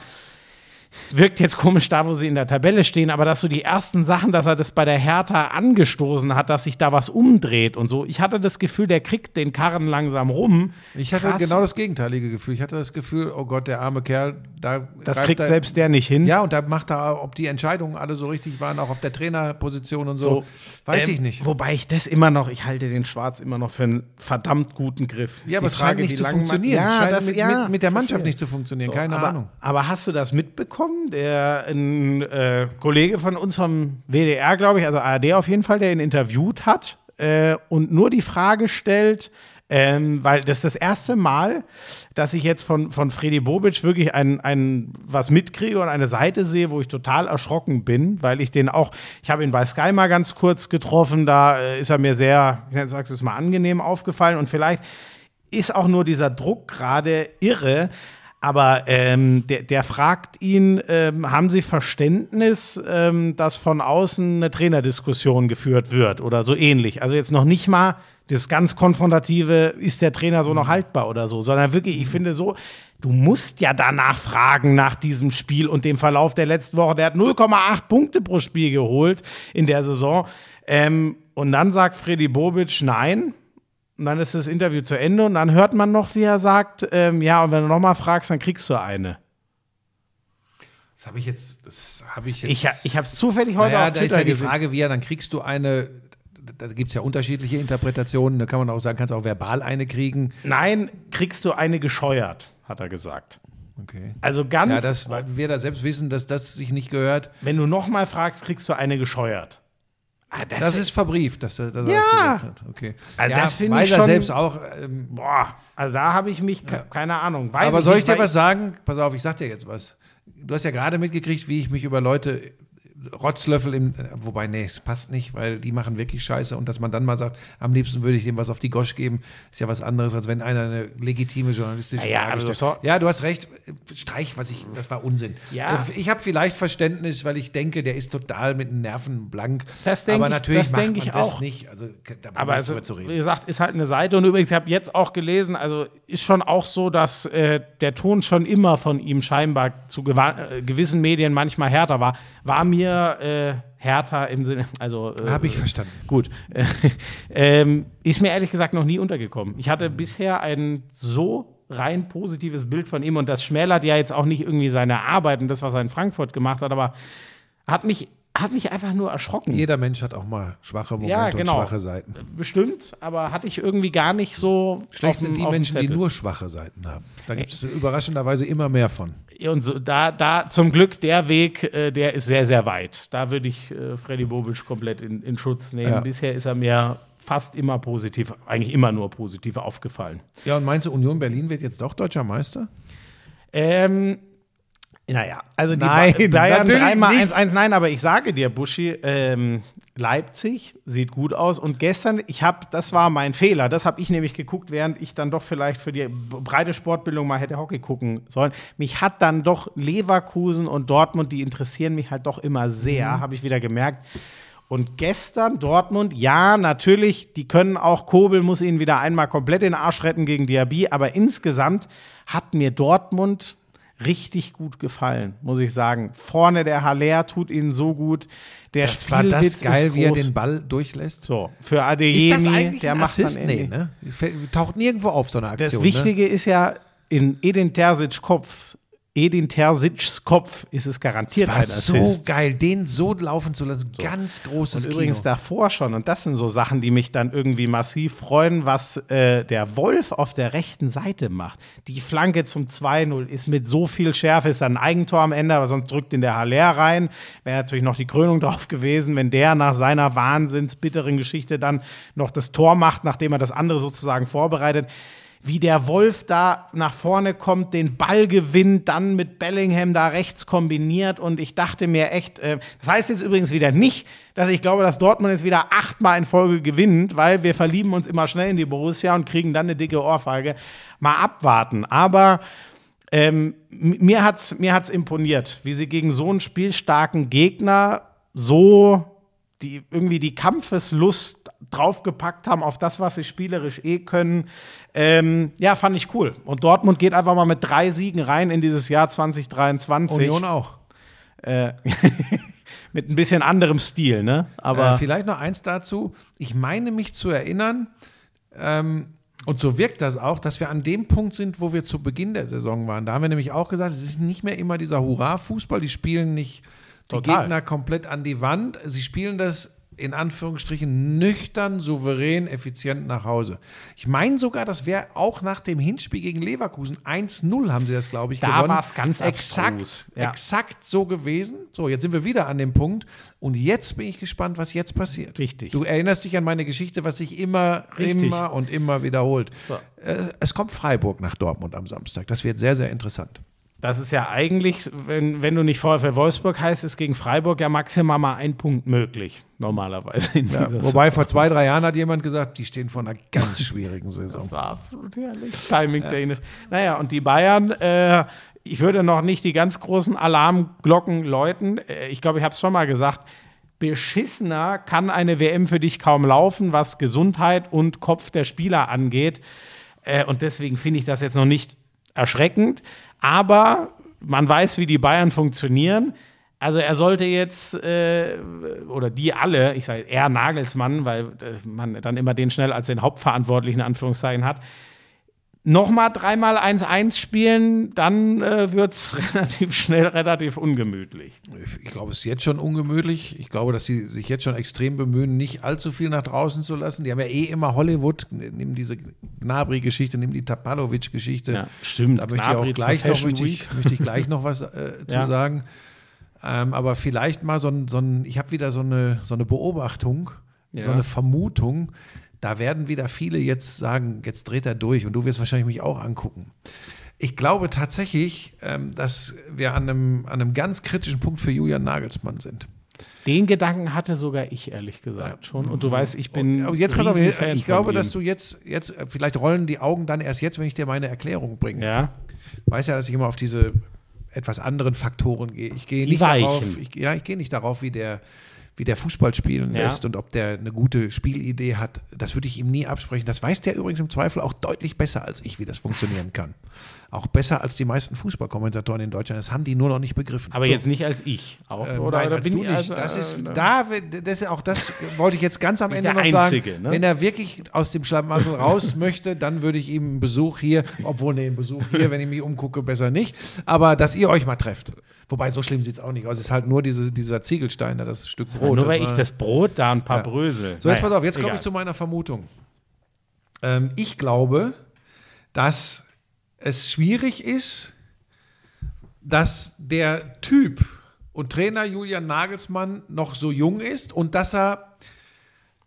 wirkt jetzt komisch da, wo sie in der Tabelle stehen, aber dass so die ersten Sachen, dass er das bei der Hertha angestoßen hat, dass sich da was umdreht und so. Ich hatte das Gefühl, der kriegt den Karren langsam rum. Ich hatte Krass. genau das gegenteilige Gefühl. Ich hatte das Gefühl, oh Gott, der arme Kerl, da Das kriegt er, selbst der nicht hin. Ja, und da macht er, ob die Entscheidungen alle so richtig waren, auch auf der Trainerposition und so, weiß ähm, ich nicht. Wobei ich das immer noch, ich halte den Schwarz immer noch für einen verdammt guten Griff. Ja, aber es scheint nicht zu funktionieren. es Ja, scheint das, mit, ja, mit, mit der Mannschaft verstehe. nicht zu funktionieren. So, Keine aber, Ahnung. Aber hast du das mitbekommen? Der ein äh, Kollege von uns vom WDR, glaube ich, also ARD auf jeden Fall, der ihn interviewt hat äh, und nur die Frage stellt, Ähm, weil das ist das erste Mal, dass ich jetzt von, von Freddy Bobic wirklich ein, ein, was mitkriege und eine Seite sehe, wo ich total erschrocken bin, weil ich den auch, ich habe ihn bei Sky mal ganz kurz getroffen, da äh, ist er mir sehr, ich sage es mal, angenehm aufgefallen und vielleicht ist auch nur dieser Druck gerade irre. Aber ähm, der, der fragt ihn, ähm, haben Sie Verständnis, ähm, dass von außen eine Trainerdiskussion geführt wird oder so ähnlich? Also jetzt noch nicht mal das ganz konfrontative, ist der Trainer so noch haltbar oder so, sondern wirklich, ich finde so, du musst ja danach fragen nach diesem Spiel und dem Verlauf der letzten Woche. Der hat 0,8 Punkte pro Spiel geholt in der Saison. Ähm, und dann sagt Freddy Bobic, nein, und dann ist das Interview zu Ende und dann hört man noch, wie er sagt, ähm, ja, und wenn du nochmal fragst, dann kriegst du eine. Das habe ich jetzt, das habe ich jetzt. Ich, ich habe es zufällig heute naja, auf da ist Twitter ja die gesehen. Frage, wie ja, dann kriegst du eine, da gibt es ja unterschiedliche Interpretationen, da kann man auch sagen, kannst auch verbal eine kriegen. Nein, kriegst du eine gescheuert, hat er gesagt. Okay. Also ganz, Ja, das, weil wir da selbst wissen, dass das sich nicht gehört. wenn du nochmal fragst, kriegst du eine gescheuert. Ah, Das ist verbrieft, dass er, dass er Ja. das gesagt hat. Okay. Also ja, das finde ich er schon- selbst auch. Ähm, Boah, also da habe ich mich, ke- keine Ahnung. Weiß aber soll ich dir was sagen? Pass auf, ich sag dir jetzt was. Du hast ja gerade mitgekriegt, wie ich mich über Leute Rotzlöffel im, wobei, nee, es passt nicht, weil die machen wirklich Scheiße und dass man dann mal sagt, am liebsten würde ich dem was auf die Gosch geben, ist ja was anderes, als wenn einer eine legitime journalistische Ja, ja, Frage aber stellt. ja, du hast recht, Streich, was ich, das war Unsinn. Ja. Ich habe vielleicht Verständnis, weil ich denke, der ist total mit den Nerven blank. Das denk aber ich- natürlich das macht denk man ich das auch. nicht. Also, da Aber also, zu wie reden. gesagt, ist halt eine Seite. Und übrigens, ich habe jetzt auch gelesen, also ist schon auch so, dass äh, der Ton schon immer von ihm scheinbar zu äh, gewissen Medien manchmal härter war. War mir äh, härter im Sinne, also. Äh, Habe ich verstanden. Gut. ähm, ist mir ehrlich gesagt noch nie untergekommen. Ich hatte bisher ein so rein positives Bild von ihm und das schmälert ja jetzt auch nicht irgendwie seine Arbeit und das, was er in Frankfurt gemacht hat, aber hat mich, hat mich einfach nur erschrocken. Jeder Mensch hat auch mal schwache Momente Ja, genau. und schwache Seiten. Bestimmt, aber hatte ich irgendwie gar nicht so. Schlecht dem- sind die Menschen, die nur schwache Seiten haben. Da gibt es überraschenderweise immer mehr von. Und so, da, da zum Glück der Weg, äh, der ist sehr, sehr weit. Da würde ich äh, Freddy Bobic komplett in, in Schutz nehmen. Ja. Bisher ist er mir fast immer positiv, eigentlich immer nur positiv aufgefallen. Ja, und meinst du, Union Berlin wird jetzt doch deutscher Meister? Ähm, naja, also die Nein, Ba- Bayern dreimal nicht. 1-1, nein, aber ich sage dir, Buschi, ähm, Leipzig sieht gut aus. Und gestern, ich habe, das war mein Fehler, das habe ich nämlich geguckt, während ich dann doch vielleicht für die breite Sportbildung mal hätte Hockey gucken sollen. Mich hat dann doch Leverkusen und Dortmund, die interessieren mich halt doch immer sehr, habe ich wieder gemerkt. Und gestern Dortmund, ja, natürlich, die können auch, Kobel muss ihnen wieder einmal komplett den Arsch retten gegen Diaby, aber insgesamt hat mir Dortmund richtig gut gefallen, muss ich sagen. Vorne der Haller tut ihnen so gut. Der Das war das geil, wie er den Ball durchlässt. So, für Adeyemi, Ist das eigentlich der ein macht Assist? dann Nee, ne? Taucht nirgendwo auf, so eine Aktion. Das Wichtige ist ja, in Edin Terzic Kopf, Edin Terzic's Kopf ist es garantiert Es war ein so Assist. geil, den so laufen zu lassen. Ganz großes Und übrigens Kino. davor schon, und das sind so Sachen, die mich dann irgendwie massiv freuen, was äh, der Wolf auf der rechten Seite macht. Die Flanke zum 2-0 ist mit so viel Schärfe, ist dann ein Eigentor am Ende, aber sonst drückt ihn der Haller rein. Wäre natürlich noch die Krönung drauf gewesen, wenn der nach seiner wahnsinnsbitteren Geschichte dann noch das Tor macht, nachdem er das andere sozusagen vorbereitet wie der Wolf da nach vorne kommt, den Ball gewinnt, dann mit Bellingham da rechts kombiniert und ich dachte mir echt, äh, das heißt jetzt übrigens wieder nicht, dass ich glaube, dass Dortmund jetzt wieder achtmal in Folge gewinnt, weil wir verlieben uns immer schnell in die Borussia und kriegen dann eine dicke Ohrfeige. Mal abwarten, aber ähm, mir hat's mir hat's imponiert, wie sie gegen so einen spielstarken Gegner so die irgendwie die Kampfeslust draufgepackt haben auf das, was sie spielerisch eh können. Ähm, ja, fand ich cool. Und Dortmund geht einfach mal mit drei Siegen rein in dieses Jahr 2023. Union auch. Mit ein bisschen anderem Stil, ne? Aber äh, vielleicht noch eins dazu. Ich meine mich zu erinnern, ähm, und so wirkt das auch, dass wir an dem Punkt sind, wo wir zu Beginn der Saison waren. Da haben wir nämlich auch gesagt, es ist nicht mehr immer dieser Hurra-Fußball. Die spielen nicht die Total. Gegner komplett an die Wand. Sie spielen das in Anführungsstrichen nüchtern, souverän, effizient nach Hause. Ich meine sogar, das wäre auch nach dem Hinspiel gegen Leverkusen 1-0 haben sie das, glaube ich, Da gewonnen. war's ganz exakt, ja. exakt so gewesen. So, jetzt sind wir wieder an dem Punkt und jetzt bin ich gespannt, was jetzt passiert. Richtig. Du erinnerst dich an meine Geschichte, was sich immer, Richtig. immer und immer wiederholt. Äh, es kommt Freiburg nach Dortmund am Samstag. Das wird sehr, sehr interessant. Das ist ja eigentlich, wenn, wenn du nicht VfL Wolfsburg heißt, ist gegen Freiburg ja maximal mal ein Punkt möglich, normalerweise. Ja, wobei vor zwei, drei Jahren hat jemand gesagt, die stehen vor einer ganz schwierigen Saison. Das war absolut herrlich. Timing technisch. Naja, und die Bayern, äh, ich würde noch nicht die ganz großen Alarmglocken läuten. Äh, ich glaube, ich habe es schon mal gesagt. Beschissener kann eine WM für dich kaum laufen, was Gesundheit und Kopf der Spieler angeht. Äh, und deswegen finde ich das jetzt noch nicht erschreckend. Aber man weiß, wie die Bayern funktionieren. Also er sollte jetzt, äh, oder die alle, ich sage eher Nagelsmann, weil äh, man dann immer den schnell als den Hauptverantwortlichen Anführungszeichen hat, nochmal dreimal 1-1 spielen, dann äh, wird es relativ schnell relativ ungemütlich. Ich glaube, es ist jetzt schon ungemütlich. Ich glaube, dass sie sich jetzt schon extrem bemühen, nicht allzu viel nach draußen zu lassen. Die haben ja eh immer Hollywood. Nimm diese Gnabry-Geschichte, nimm die Tapalovic-Geschichte. Ja, stimmt. Da möchte Gnabry ich auch gleich noch, möchte ich, möchte ich gleich noch was äh, zu Ja. sagen. Ähm, aber vielleicht mal so ein, so ein ich habe wieder so eine, so eine Beobachtung, so Ja. eine Vermutung. Da werden wieder viele jetzt sagen, jetzt dreht er durch und du wirst wahrscheinlich mich auch angucken. Ich glaube tatsächlich, ähm, dass wir an einem, an einem ganz kritischen Punkt für Julian Nagelsmann sind. Den Gedanken hatte sogar ich, ehrlich gesagt, schon. Und du weißt, ich bin. Aber jetzt pass auf, Riesenfan ich glaube, dass du jetzt, jetzt, äh, vielleicht rollen die Augen dann erst jetzt, wenn ich dir meine Erklärung bringe. Ja, weiß ja, dass ich immer auf diese etwas anderen Faktoren gehe. Ich gehe Die nicht weichen. darauf, ich, ja, ich gehe nicht darauf, wie der, wie der Fußball spielen Ja. lässt und ob der eine gute Spielidee hat. Das würde ich ihm nie absprechen. Das weiß der übrigens im Zweifel auch deutlich besser als ich, wie das funktionieren kann. Auch besser als die meisten Fußballkommentatoren in Deutschland. Das haben die nur noch nicht begriffen. aber So. jetzt nicht als ich. Auch, Ähm, oder, nein, oder als bin du ich nicht. also, das ist äh, da, das ist auch das wollte ich jetzt ganz am Ende noch Einzige, sagen. ne? Wenn er wirklich aus dem Schlamassel raus möchte, dann würde ich ihm einen Besuch hier, obwohl nee, einen Besuch hier, wenn ich mich umgucke, besser nicht. Aber dass ihr euch mal trefft. Wobei so schlimm sieht es auch nicht aus. Es ist halt nur diese, dieser Ziegelstein, da das Stück Brot. nur weil ich das Brot da ein paar Ja. Brösel. so, jetzt Naja, pass auf, jetzt komme ich zu meiner Vermutung. Ähm, ich glaube, dass es schwierig ist, dass der Typ und Trainer Julian Nagelsmann noch so jung ist und dass er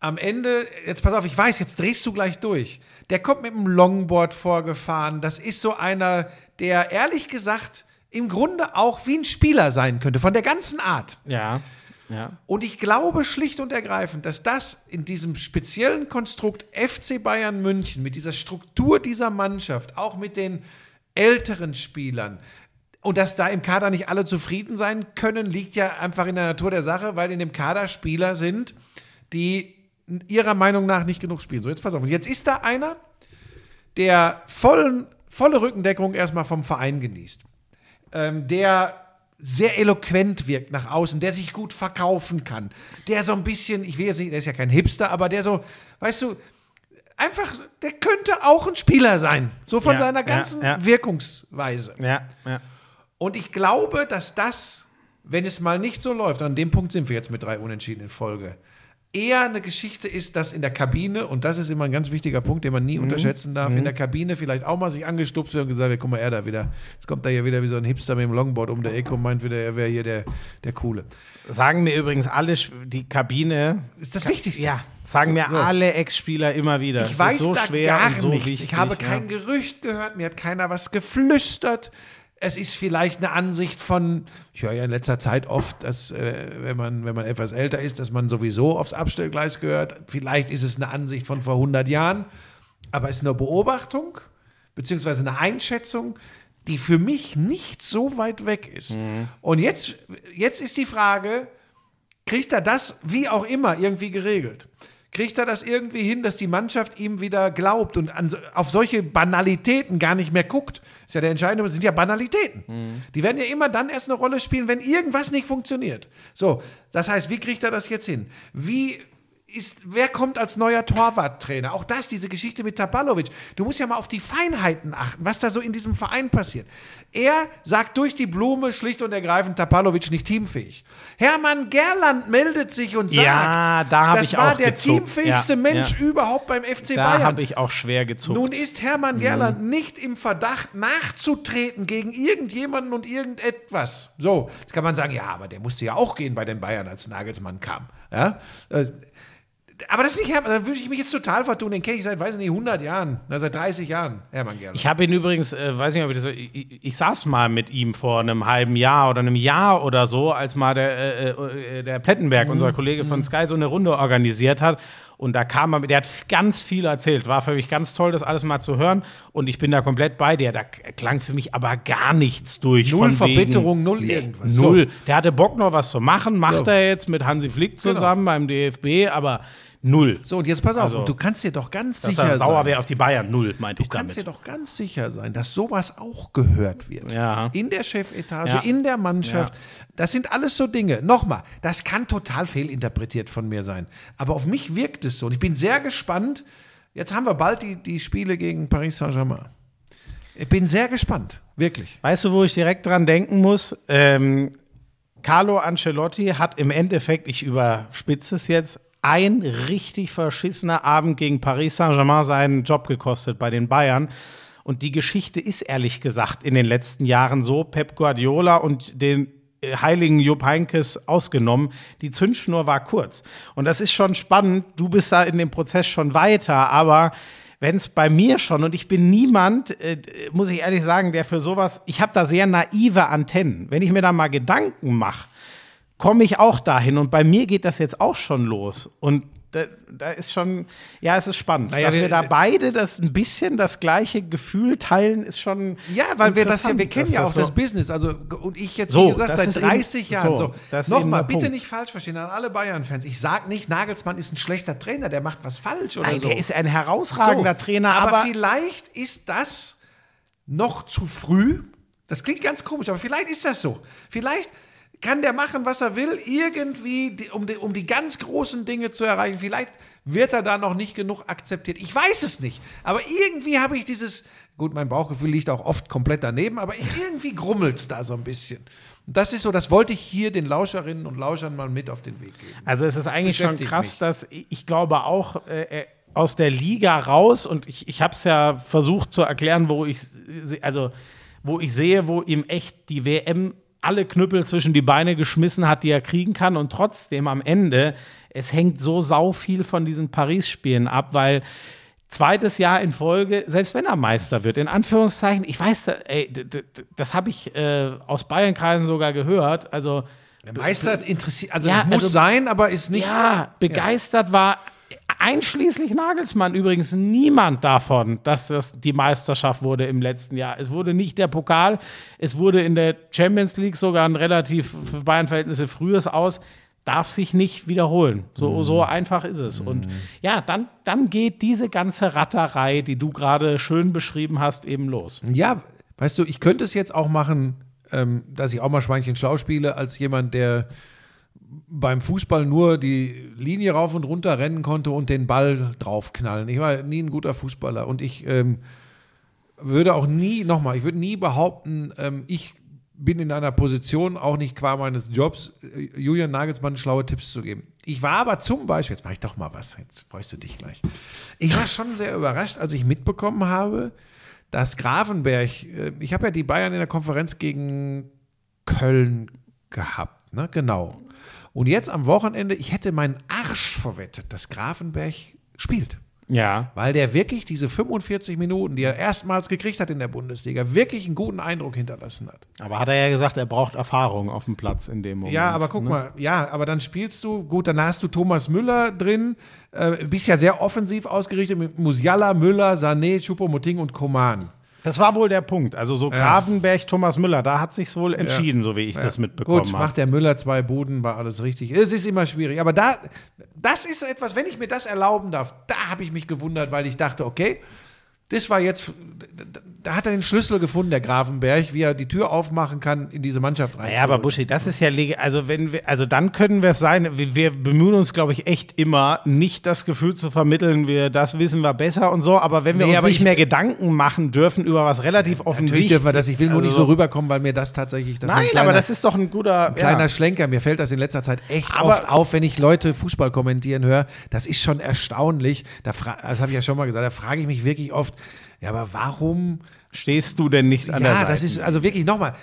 am Ende, jetzt pass auf, ich weiß, jetzt drehst du gleich durch. Der kommt mit dem Longboard vorgefahren. Das ist so einer, der ehrlich gesagt im Grunde auch wie ein Spieler sein könnte, von der ganzen Art. Ja, ja. Und ich glaube schlicht und ergreifend, dass das in diesem speziellen Konstrukt FC Bayern München, mit dieser Struktur dieser Mannschaft, auch mit den älteren Spielern, und dass da im Kader nicht alle zufrieden sein können, liegt ja einfach in der Natur der Sache, weil in dem Kader Spieler sind, die ihrer Meinung nach nicht genug spielen. So, jetzt pass auf. Und jetzt ist da einer, der vollen, volle Rückendeckung erstmal vom Verein genießt, ähm, der sehr eloquent wirkt nach außen, der sich gut verkaufen kann, der so ein bisschen, ich will jetzt nicht, der ist ja kein Hipster, aber der so, weißt du, einfach, der könnte auch ein Spieler sein, so von Ja, seiner ganzen ja. Wirkungsweise. Ja, ja. Und ich glaube, dass das, wenn es mal nicht so läuft, an dem Punkt sind wir jetzt mit drei Unentschieden in Folge, eher eine Geschichte ist, dass in der Kabine, und das ist immer ein ganz wichtiger Punkt, den man nie unterschätzen darf, in der Kabine vielleicht auch mal sich angestupst wird und gesagt wird, guck mal, er da wieder, jetzt kommt da hier wieder wie so ein Hipster mit dem Longboard um der Ecke und meint wieder, er wäre hier der, der Coole. Sagen mir übrigens alle, die Kabine. Ist das Wichtigste. Ja, sagen mir So. alle Ex-Spieler immer wieder. Ich Es weiß ist so da schwer gar so nichts. wichtig. ich habe ja. kein Gerücht gehört, mir hat keiner was geflüstert. Es ist vielleicht eine Ansicht von, ich höre ja in letzter Zeit oft, dass äh, wenn, man, wenn man etwas älter ist, dass man sowieso aufs Abstellgleis gehört. Vielleicht ist es eine Ansicht von vor 100 Jahren, aber es ist eine Beobachtung beziehungsweise eine Einschätzung, die für mich nicht so weit weg ist. Und jetzt, jetzt ist die Frage, kriegt er das wie auch immer irgendwie geregelt? Kriegt er das irgendwie hin, dass die Mannschaft ihm wieder glaubt und an, auf solche Banalitäten gar nicht mehr guckt? ist ja der entscheidende, das sind ja Banalitäten. Die werden ja immer dann erst eine Rolle spielen, wenn irgendwas nicht funktioniert. So, das heißt, wie kriegt er das jetzt hin? Wie ist, wer kommt als neuer Torwarttrainer? Auch das, diese Geschichte mit Tapalovic. Du musst ja mal auf die Feinheiten achten, was da so in diesem Verein passiert. Er sagt durch die Blume schlicht und ergreifend Tapalovic nicht teamfähig. Hermann Gerland meldet sich und sagt, Ja, da das war der gezuckt. teamfähigste Ja, Mensch ja. überhaupt beim FC Da Bayern. habe ich auch schwer gezuckt. Nun ist Hermann Gerland nicht im Verdacht, nachzutreten gegen irgendjemanden und irgendetwas. So, jetzt kann man sagen, ja, aber der musste ja auch gehen bei den Bayern, als Nagelsmann kam. Ja? Äh, Aber das ist nicht Hermann, da würde ich mich jetzt total vertun. Den kenne ich seit, weiß ich nicht, 100 Jahren, na, seit 30 Jahren, Hermann Gerland. Ich habe ihn übrigens, äh, weiß nicht, ob ich das ich, ich, saß mal mit ihm vor einem halben Jahr oder einem Jahr oder so, als mal der, äh, äh, der Plettenberg, unser Kollege von Sky, so eine Runde organisiert hat. Und da kam er, mit- der hat ganz viel erzählt. War für mich ganz toll, das alles mal zu hören. Und ich bin da komplett bei dir. Da klang für mich aber gar nichts durch. Null von wegen- Verbitterung, null irgendwas. Null. Der hatte Bock noch was zu machen, macht. Genau. er jetzt mit Hansi Flick zusammen beim DFB, aber null. So, und jetzt pass auf, Also, du kannst dir doch ganz Dass sicher er sauer sein. wäre auf die Bayern, null, meinte ich Du kannst dir damit. doch ganz sicher sein, dass sowas auch gehört wird. Ja. In der Chefetage, Ja. in der Mannschaft. Das sind alles so Dinge. Nochmal, das kann total fehlinterpretiert von mir sein. Aber auf mich wirkt es so. Und ich bin sehr gespannt. Jetzt haben wir bald die, die Spiele gegen Paris Saint-Germain. Ich bin sehr gespannt. Wirklich. Weißt du, wo ich direkt dran denken muss? Ähm, Carlo Ancelotti hat im Endeffekt, ich überspitze es jetzt, ein richtig verschissener Abend gegen Paris Saint-Germain seinen Job gekostet bei den Bayern. Und die Geschichte ist ehrlich gesagt in den letzten Jahren so, Pep Guardiola und den äh, heiligen Jupp Heynckes ausgenommen, die Zündschnur war kurz. Und das ist schon spannend, du bist da in dem Prozess schon weiter, aber wenn es bei mir schon, und ich bin niemand, äh, muss ich ehrlich sagen, der für sowas, ich habe da sehr naive Antennen. Wenn ich mir da mal Gedanken mache, komme ich auch dahin. Und bei mir geht das jetzt auch schon los. Und da, da ist schon, ja, es ist spannend. Naja, Dass wir, wir- da beide das ein bisschen das gleiche Gefühl teilen, ist schon. Ja, weil wir das ja, wir kennen ja auch das so- Business. Also, und ich jetzt, So, wie gesagt, das seit ist eben- 30 Jahren. so, So, das Nochmal, bitte Punkt. nicht falsch verstehen an alle Bayern-Fans. Ich sage nicht, Nagelsmann ist ein schlechter Trainer, der macht was falsch oder Nein, so. der ist ein herausragender Trainer, aber, aber, vielleicht ist das noch zu früh. Das klingt ganz komisch, aber vielleicht ist das so. Vielleicht kann der machen, was er will, irgendwie, die, um, die, um die ganz großen Dinge zu erreichen. Vielleicht wird er da noch nicht genug akzeptiert. Ich weiß es nicht. Aber irgendwie habe ich dieses, gut, mein Bauchgefühl liegt auch oft komplett daneben, aber irgendwie grummelt es da so ein bisschen. Und das ist so, das wollte ich hier den Lauscherinnen und Lauschern mal mit auf den Weg geben. Also es ist eigentlich schon krass, mich. dass ich, glaube auch äh, äh, aus der Liga raus und ich, ich habe es ja versucht zu erklären, wo ich also wo ich sehe, wo ihm echt die WM alle Knüppel zwischen die Beine geschmissen hat, die er kriegen kann und trotzdem am Ende es hängt so sau viel von diesen Paris-Spielen ab, weil zweites Jahr in Folge, selbst wenn er Meister wird, in Anführungszeichen, ich weiß, ey, das habe ich äh, aus Bayernkreisen sogar gehört, also Meister interessiert, also Ja, es muss also- sein, aber ist nicht. ja, begeistert war einschließlich Nagelsmann übrigens niemand davon, dass das die Meisterschaft wurde im letzten Jahr. Es wurde nicht der Pokal, es wurde in der Champions League sogar ein relativ für Bayern-Verhältnisse frühes aus. Darf sich nicht wiederholen. So, so einfach ist es. Und ja, dann, dann geht diese ganze Ratterei, die du gerade schön beschrieben hast, eben los. Ja, weißt du, ich könnte es jetzt auch machen, ähm, dass ich auch mal Schweinchen schlau spiele, als jemand, der beim Fußball nur die Linie rauf und runter rennen konnte und den Ball draufknallen. Ich war nie ein guter Fußballer und ich ähm, würde auch nie, nochmal, ich würde nie behaupten, ähm, ich bin in einer Position, auch nicht qua meines Jobs, äh, Julian Nagelsmann schlaue Tipps zu geben. Ich war aber zum Beispiel, jetzt mache ich doch mal was, jetzt freust du dich gleich. Ich war schon sehr überrascht, als ich mitbekommen habe, dass Grafenberg, äh, ich habe ja die Bayern in der Konferenz gegen Köln gehabt, ne? Genau. Und jetzt am Wochenende, ich hätte meinen Arsch verwettet, dass Grafenberg spielt. Ja. Weil der wirklich diese 45 Minuten, die er erstmals gekriegt hat in der Bundesliga, wirklich einen guten Eindruck hinterlassen hat. Aber hat er ja gesagt, er braucht Erfahrung auf dem Platz in dem Moment. Ja, aber guck ne? mal, ja, aber dann spielst du, gut, dann hast du Thomas Müller drin, äh, bist ja sehr offensiv ausgerichtet mit Musiala, Müller, Sané, Choupo-Moting und Koman. Das war wohl der Punkt. Also so Grafenberg, Thomas Müller, da hat sich's wohl entschieden, so wie ich das mitbekommen Gut, habe. macht der Müller zwei Buden, war alles richtig. Es ist immer schwierig. Aber da, das ist etwas, wenn ich mir das erlauben darf, da habe ich mich gewundert, weil ich dachte, okay, das war jetzt, da hat er den Schlüssel gefunden, der Grafenberg, wie er die Tür aufmachen kann, in diese Mannschaft rein. Ja, aber Buschi, das ist ja also wenn wir, also dann können wir es sein. Wir, wir bemühen uns, glaube ich, echt immer, nicht das Gefühl zu vermitteln, wir das wissen wir besser und so. Aber wenn wir Nee, uns aber nicht ich- mehr Gedanken machen dürfen über was relativ Natürlich offensichtlich. dürfen wir das, ich will nur Also nicht so rüberkommen, weil mir das tatsächlich, das ist ein Nein, kleiner, aber das ist doch ein guter. kleiner ja. Schlenker. Mir fällt das in letzter Zeit echt Aber- oft auf, wenn ich Leute Fußball kommentieren höre. Das ist schon erstaunlich. Da das habe ich ja schon mal gesagt, da frage ich mich wirklich oft, ja, aber warum Stehst du denn nicht an der ja, Seite? das ist also wirklich nochmal.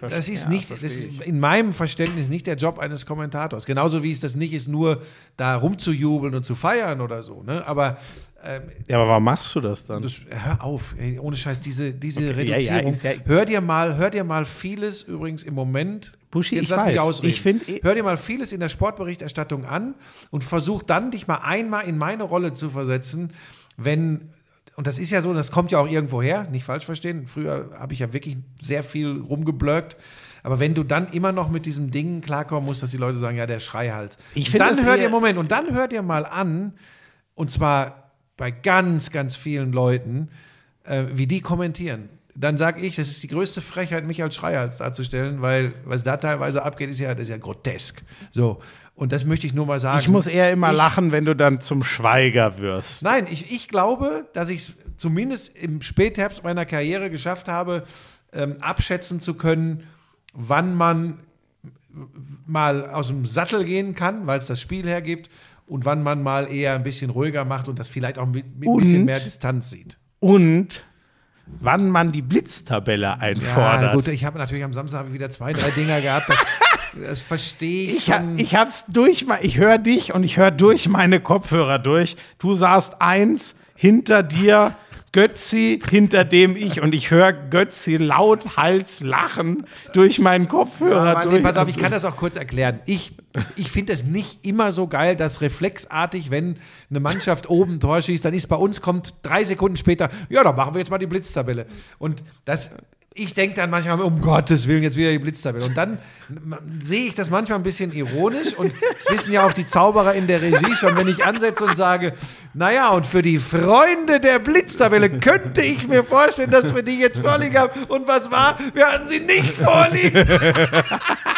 Das ist nicht, das ist in meinem Verständnis nicht der Job eines Kommentators. Genauso wie es das nicht ist, nur da rumzujubeln und zu feiern oder so. Ne? Aber ähm, ja, aber warum machst du das dann? das, hör auf, ey, ohne Scheiß, diese, diese Okay, ja, ja, Reduzierung. ist ja- hör dir mal, hör dir mal vieles übrigens im Moment. Buschi, jetzt ich lass mich weiß. ausreden. Ich find- hör dir mal vieles in der Sportberichterstattung an und versuch dann dich mal einmal in meine Rolle zu versetzen, wenn und das ist ja so, das kommt ja auch irgendwo her, nicht falsch verstehen. Früher habe ich ja wirklich sehr viel rumgeblöckt. Aber wenn du dann immer noch mit diesem Ding klarkommen musst, dass die Leute sagen, ja, der Schreihals. Ich Und dann das hör eher- dir, Moment, und dann hör dir mal an, und zwar bei ganz, ganz vielen Leuten, äh, wie die kommentieren. Dann sage ich, das ist die größte Frechheit, mich als Schreihals darzustellen, weil was da teilweise abgeht, ist ja, das ist ja grotesk. So. Und das möchte ich nur mal sagen. Ich muss eher immer Ich- lachen, wenn du dann zum Schweiger wirst. Nein, ich, ich glaube, dass ich es zumindest im Spätherbst meiner Karriere geschafft habe, ähm, abschätzen zu können, wann man mal aus dem Sattel gehen kann, weil es das Spiel hergibt, und wann man mal eher ein bisschen ruhiger macht und das vielleicht auch mit, mit ein bisschen Und? mehr Distanz sieht. Und wann man die Blitztabelle einfordert. Ja, gut, ich habe natürlich am Samstag wieder zwei, drei Dinger gehabt. Das, verstehe ich, Ich, schon. ich hab's durch, ich höre dich und ich höre durch meine Kopfhörer durch. Du saßt eins hinter dir, Götzi, hinter dem ich und ich höre Götzi lauthals lachen durch meinen Kopfhörer durch. nee, pass auf, ich kann das auch kurz erklären. Ich, ich finde es nicht immer so geil, dass reflexartig, wenn eine Mannschaft oben ein Tor schießt, dann ist bei uns, kommt drei Sekunden später, ja, dann machen wir jetzt mal die Blitztabelle. Und das, ich denke dann manchmal, um Gottes Willen, jetzt wieder die Blitztabelle. Und dann sehe ich das manchmal ein bisschen ironisch und das wissen ja auch die Zauberer in der Regie schon, wenn ich ansetze und sage, naja, und für die Freunde der Blitztabelle könnte ich mir vorstellen, dass wir die jetzt vorliegen haben. Und was war? Wir hatten sie nicht vorliegen.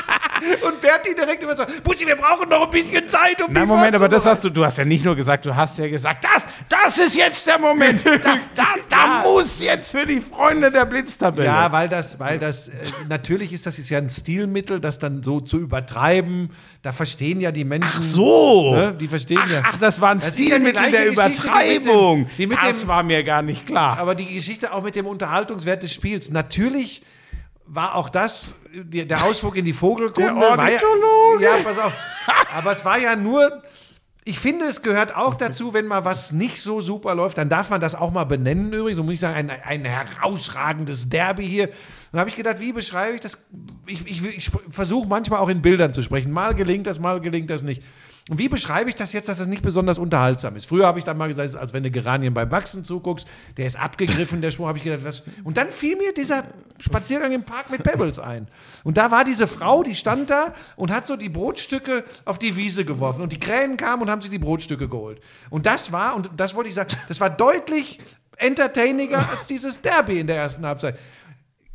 Und Berti direkt immer so, Buschi, wir brauchen noch ein bisschen Zeit, um Na, Moment, aber das vorzubereiten." hast du, du hast ja nicht nur gesagt, du hast ja gesagt, das, das ist jetzt der Moment. Da, da, da muss jetzt für die Freunde der Blitztabelle. Ja, weil das, weil das, äh, natürlich ist das ist ja ein Stilmittel, das dann so zu übertreiben. Da verstehen ja die Menschen. Ach so. Ne, die verstehen Ach, ja. ach, das war ein Das ja Stilmittel gleiche der wie mit dem- Übertreibung. mit das dem- war mir gar nicht klar. Aber die Geschichte auch mit dem Unterhaltungswert des Spiels. Natürlich war auch das der Ausflug in die Vogelkunde. Der war ja, Ornithologe. ja, pass auf. Aber es war ja nur. Ich finde, es gehört auch dazu, wenn mal was nicht so super läuft, dann darf man das auch mal benennen übrigens. So muss ich sagen, ein, ein herausragendes Derby hier. Dann habe ich gedacht, wie beschreibe ich das? Ich, ich, ich versuche manchmal auch in Bildern zu sprechen. Mal gelingt das, mal gelingt das nicht. Und wie beschreibe ich das jetzt, dass das nicht besonders unterhaltsam ist? Früher habe ich dann mal gesagt, als wenn du Geranien beim Wachsen zuguckst, der ist abgegriffen, der Spruch, habe ich gedacht, was? Und dann fiel mir dieser Spaziergang im Park mit Pebbles ein. Und da war diese Frau, die stand da und hat so die Brotstücke auf die Wiese geworfen. Und die Krähen kamen und haben sich die Brotstücke geholt. Und das war, und das wollte ich sagen, das war deutlich entertainiger als dieses Derby in der ersten Halbzeit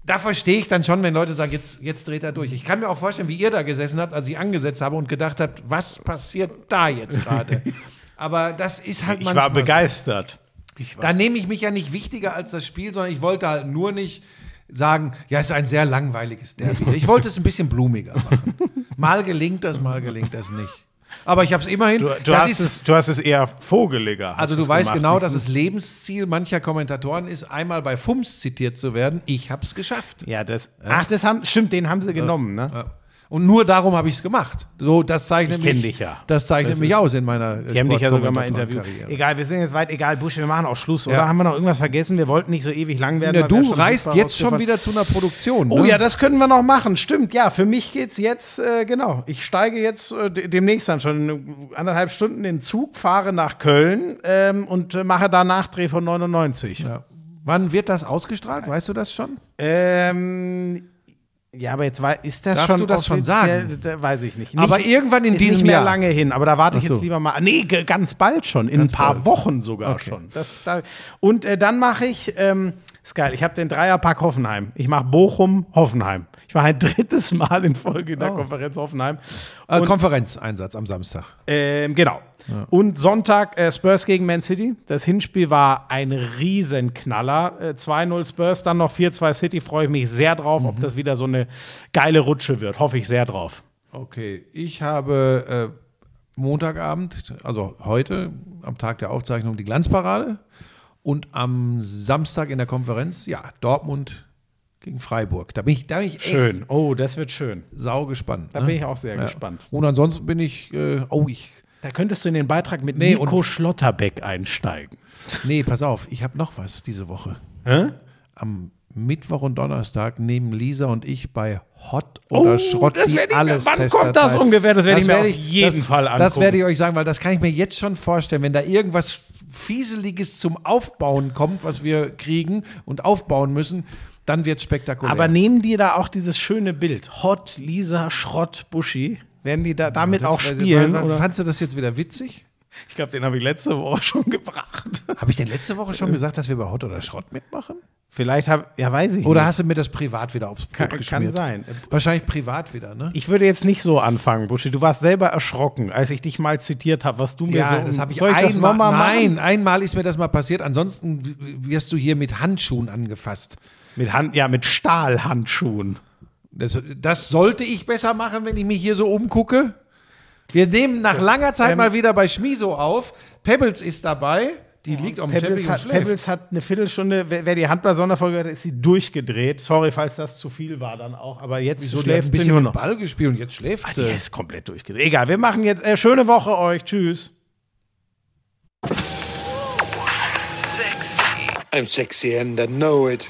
da verstehe ich dann schon, wenn Leute sagen, jetzt, jetzt dreht er durch. Ich kann mir auch vorstellen, wie ihr da gesessen habt, als ich angesetzt habe und gedacht habt, was passiert da jetzt gerade? Aber das ist halt ich manchmal war begeistert. So. Da nehme ich mich ja nicht wichtiger als das Spiel, sondern ich wollte halt nur nicht sagen, ja, es ist ein sehr langweiliges Derby. Ich wollte es ein bisschen blumiger machen. Mal gelingt das, mal gelingt das nicht. Aber ich habe es immerhin. Du, du, das hast ist, es, du hast es eher vogeliger. also du weißt gemacht. genau, dass es Lebensziel mancher Kommentatoren ist, einmal bei FUMS zitiert zu werden. Ich habe es geschafft. Ja, das. Ach, das haben, stimmt, den haben sie genommen, ne? Ja. Und nur darum habe ich es gemacht. So, das zeichnet Ich mich, dich ja. Das zeichnet Das mich aus in meiner Die haben dich ja sogar mal interviewt. Egal, wir sind jetzt weit, egal, Busch, wir machen auch Schluss, oder? Ja. Haben wir noch irgendwas vergessen? Wir wollten nicht so ewig lang werden. Ja, weil wir du reist jetzt schon wieder zu einer Produktion. Oh ne? ja, das können wir noch machen. Stimmt, ja. Für mich geht's jetzt, äh, genau. Ich steige jetzt äh, de- demnächst dann schon anderthalb Stunden in den Zug, fahre nach Köln ähm, und äh, mache da Nachdreh von 99. Ja. Wann wird das ausgestrahlt? Weißt du das schon? Ähm, Ja, aber jetzt wei- ist das Darfst schon du das schon sagen? Da weiß ich nicht. Aber Nicht- irgendwann in ist diesem nicht mehr Jahr. lange hin, aber da warte ich Ach so. jetzt lieber mal. Nee, ganz bald schon, in ein paar bald. Wochen sogar Okay. schon. Das, da, und äh, dann mache ich, ähm, ist geil, ich habe den Dreierpack Hoffenheim. Ich mache Bochum, Hoffenheim. Ich mache ein drittes Mal in Folge in der Oh. Konferenz Hoffenheim. Äh, Konferenzeinsatz am Samstag. Ähm, genau. Und Sonntag äh, Spurs gegen Man City. Das Hinspiel war ein Riesenknaller. Äh, 2-0 Spurs, dann noch 4-2 City. Freue ich mich sehr drauf, ob das wieder so eine geile Rutsche wird. Hoffe ich sehr drauf. Okay, ich habe äh, Montagabend, also heute, am Tag der Aufzeichnung, die Glanzparade. Und am Samstag in der Konferenz, ja, Dortmund gegen Freiburg. Da bin ich, da bin ich echt Schön. Oh, das wird schön. sau gespannt. Da ne? bin ich auch sehr gespannt. Und ansonsten bin ich, äh, oh, ich, Da könntest du in den Beitrag mit Nee, Nico und- Schlotterbeck einsteigen. nee, pass auf, ich habe noch was diese Woche. Hä? Am Mittwoch und Donnerstag nehmen Lisa und ich bei Hot oder Schrott Oh, das die werd ich alles wann kommt das ungefähr? Das werd ich mir werd auf jeden das, Fall Das angucken. werde ich euch sagen, weil das kann ich mir jetzt schon vorstellen, wenn da irgendwas Fieseliges zum Aufbauen kommt, was wir kriegen und aufbauen müssen, dann wird es spektakulär. Aber nehmen die da auch dieses schöne Bild? Hot, Lisa, Schrott, Buschi? Werden die da damit Das- auch weil- spielen? weil- oder? Fandst du das jetzt wieder witzig? Ich glaube, den habe ich letzte Woche schon gebracht. Habe ich denn letzte Woche schon gesagt, dass wir bei Hot oder Schrott mitmachen? Vielleicht habe, ja, weiß ich Oder nicht. hast du mir das privat wieder aufs Brot Kann- kann geschmiert? sein. Wahrscheinlich privat wieder, ne? Ich würde jetzt nicht so anfangen, Buschi. Du warst selber erschrocken, als ich dich mal zitiert habe, was du mir so. Ja, das habe ich Soll ich das einmal, nochmal? Nein, einmal ist mir das mal passiert. Ansonsten wirst du hier mit Handschuhen angefasst. Mit Hand, ja, mit Stahlhandschuhen. Das, das sollte ich besser machen, wenn ich mich hier so umgucke. Wir nehmen nach langer Zeit Ähm, mal wieder bei Schmiso auf. Pebbles ist dabei. Die liegt auf dem Pebbles Teppich und hat, schläft. Pebbles hat eine Viertelstunde, wer, wer die Handball-Sonderfolge hat, ist sie durchgedreht. Sorry, falls das zu viel war dann auch. Aber jetzt so, die hat ein schläft sie bisschen nur noch. Ball gespielt und jetzt schläft Ah, sie. die ist komplett durchgedreht. Egal, wir machen jetzt äh, schöne Woche euch. Tschüss. I'm sexy and I know it.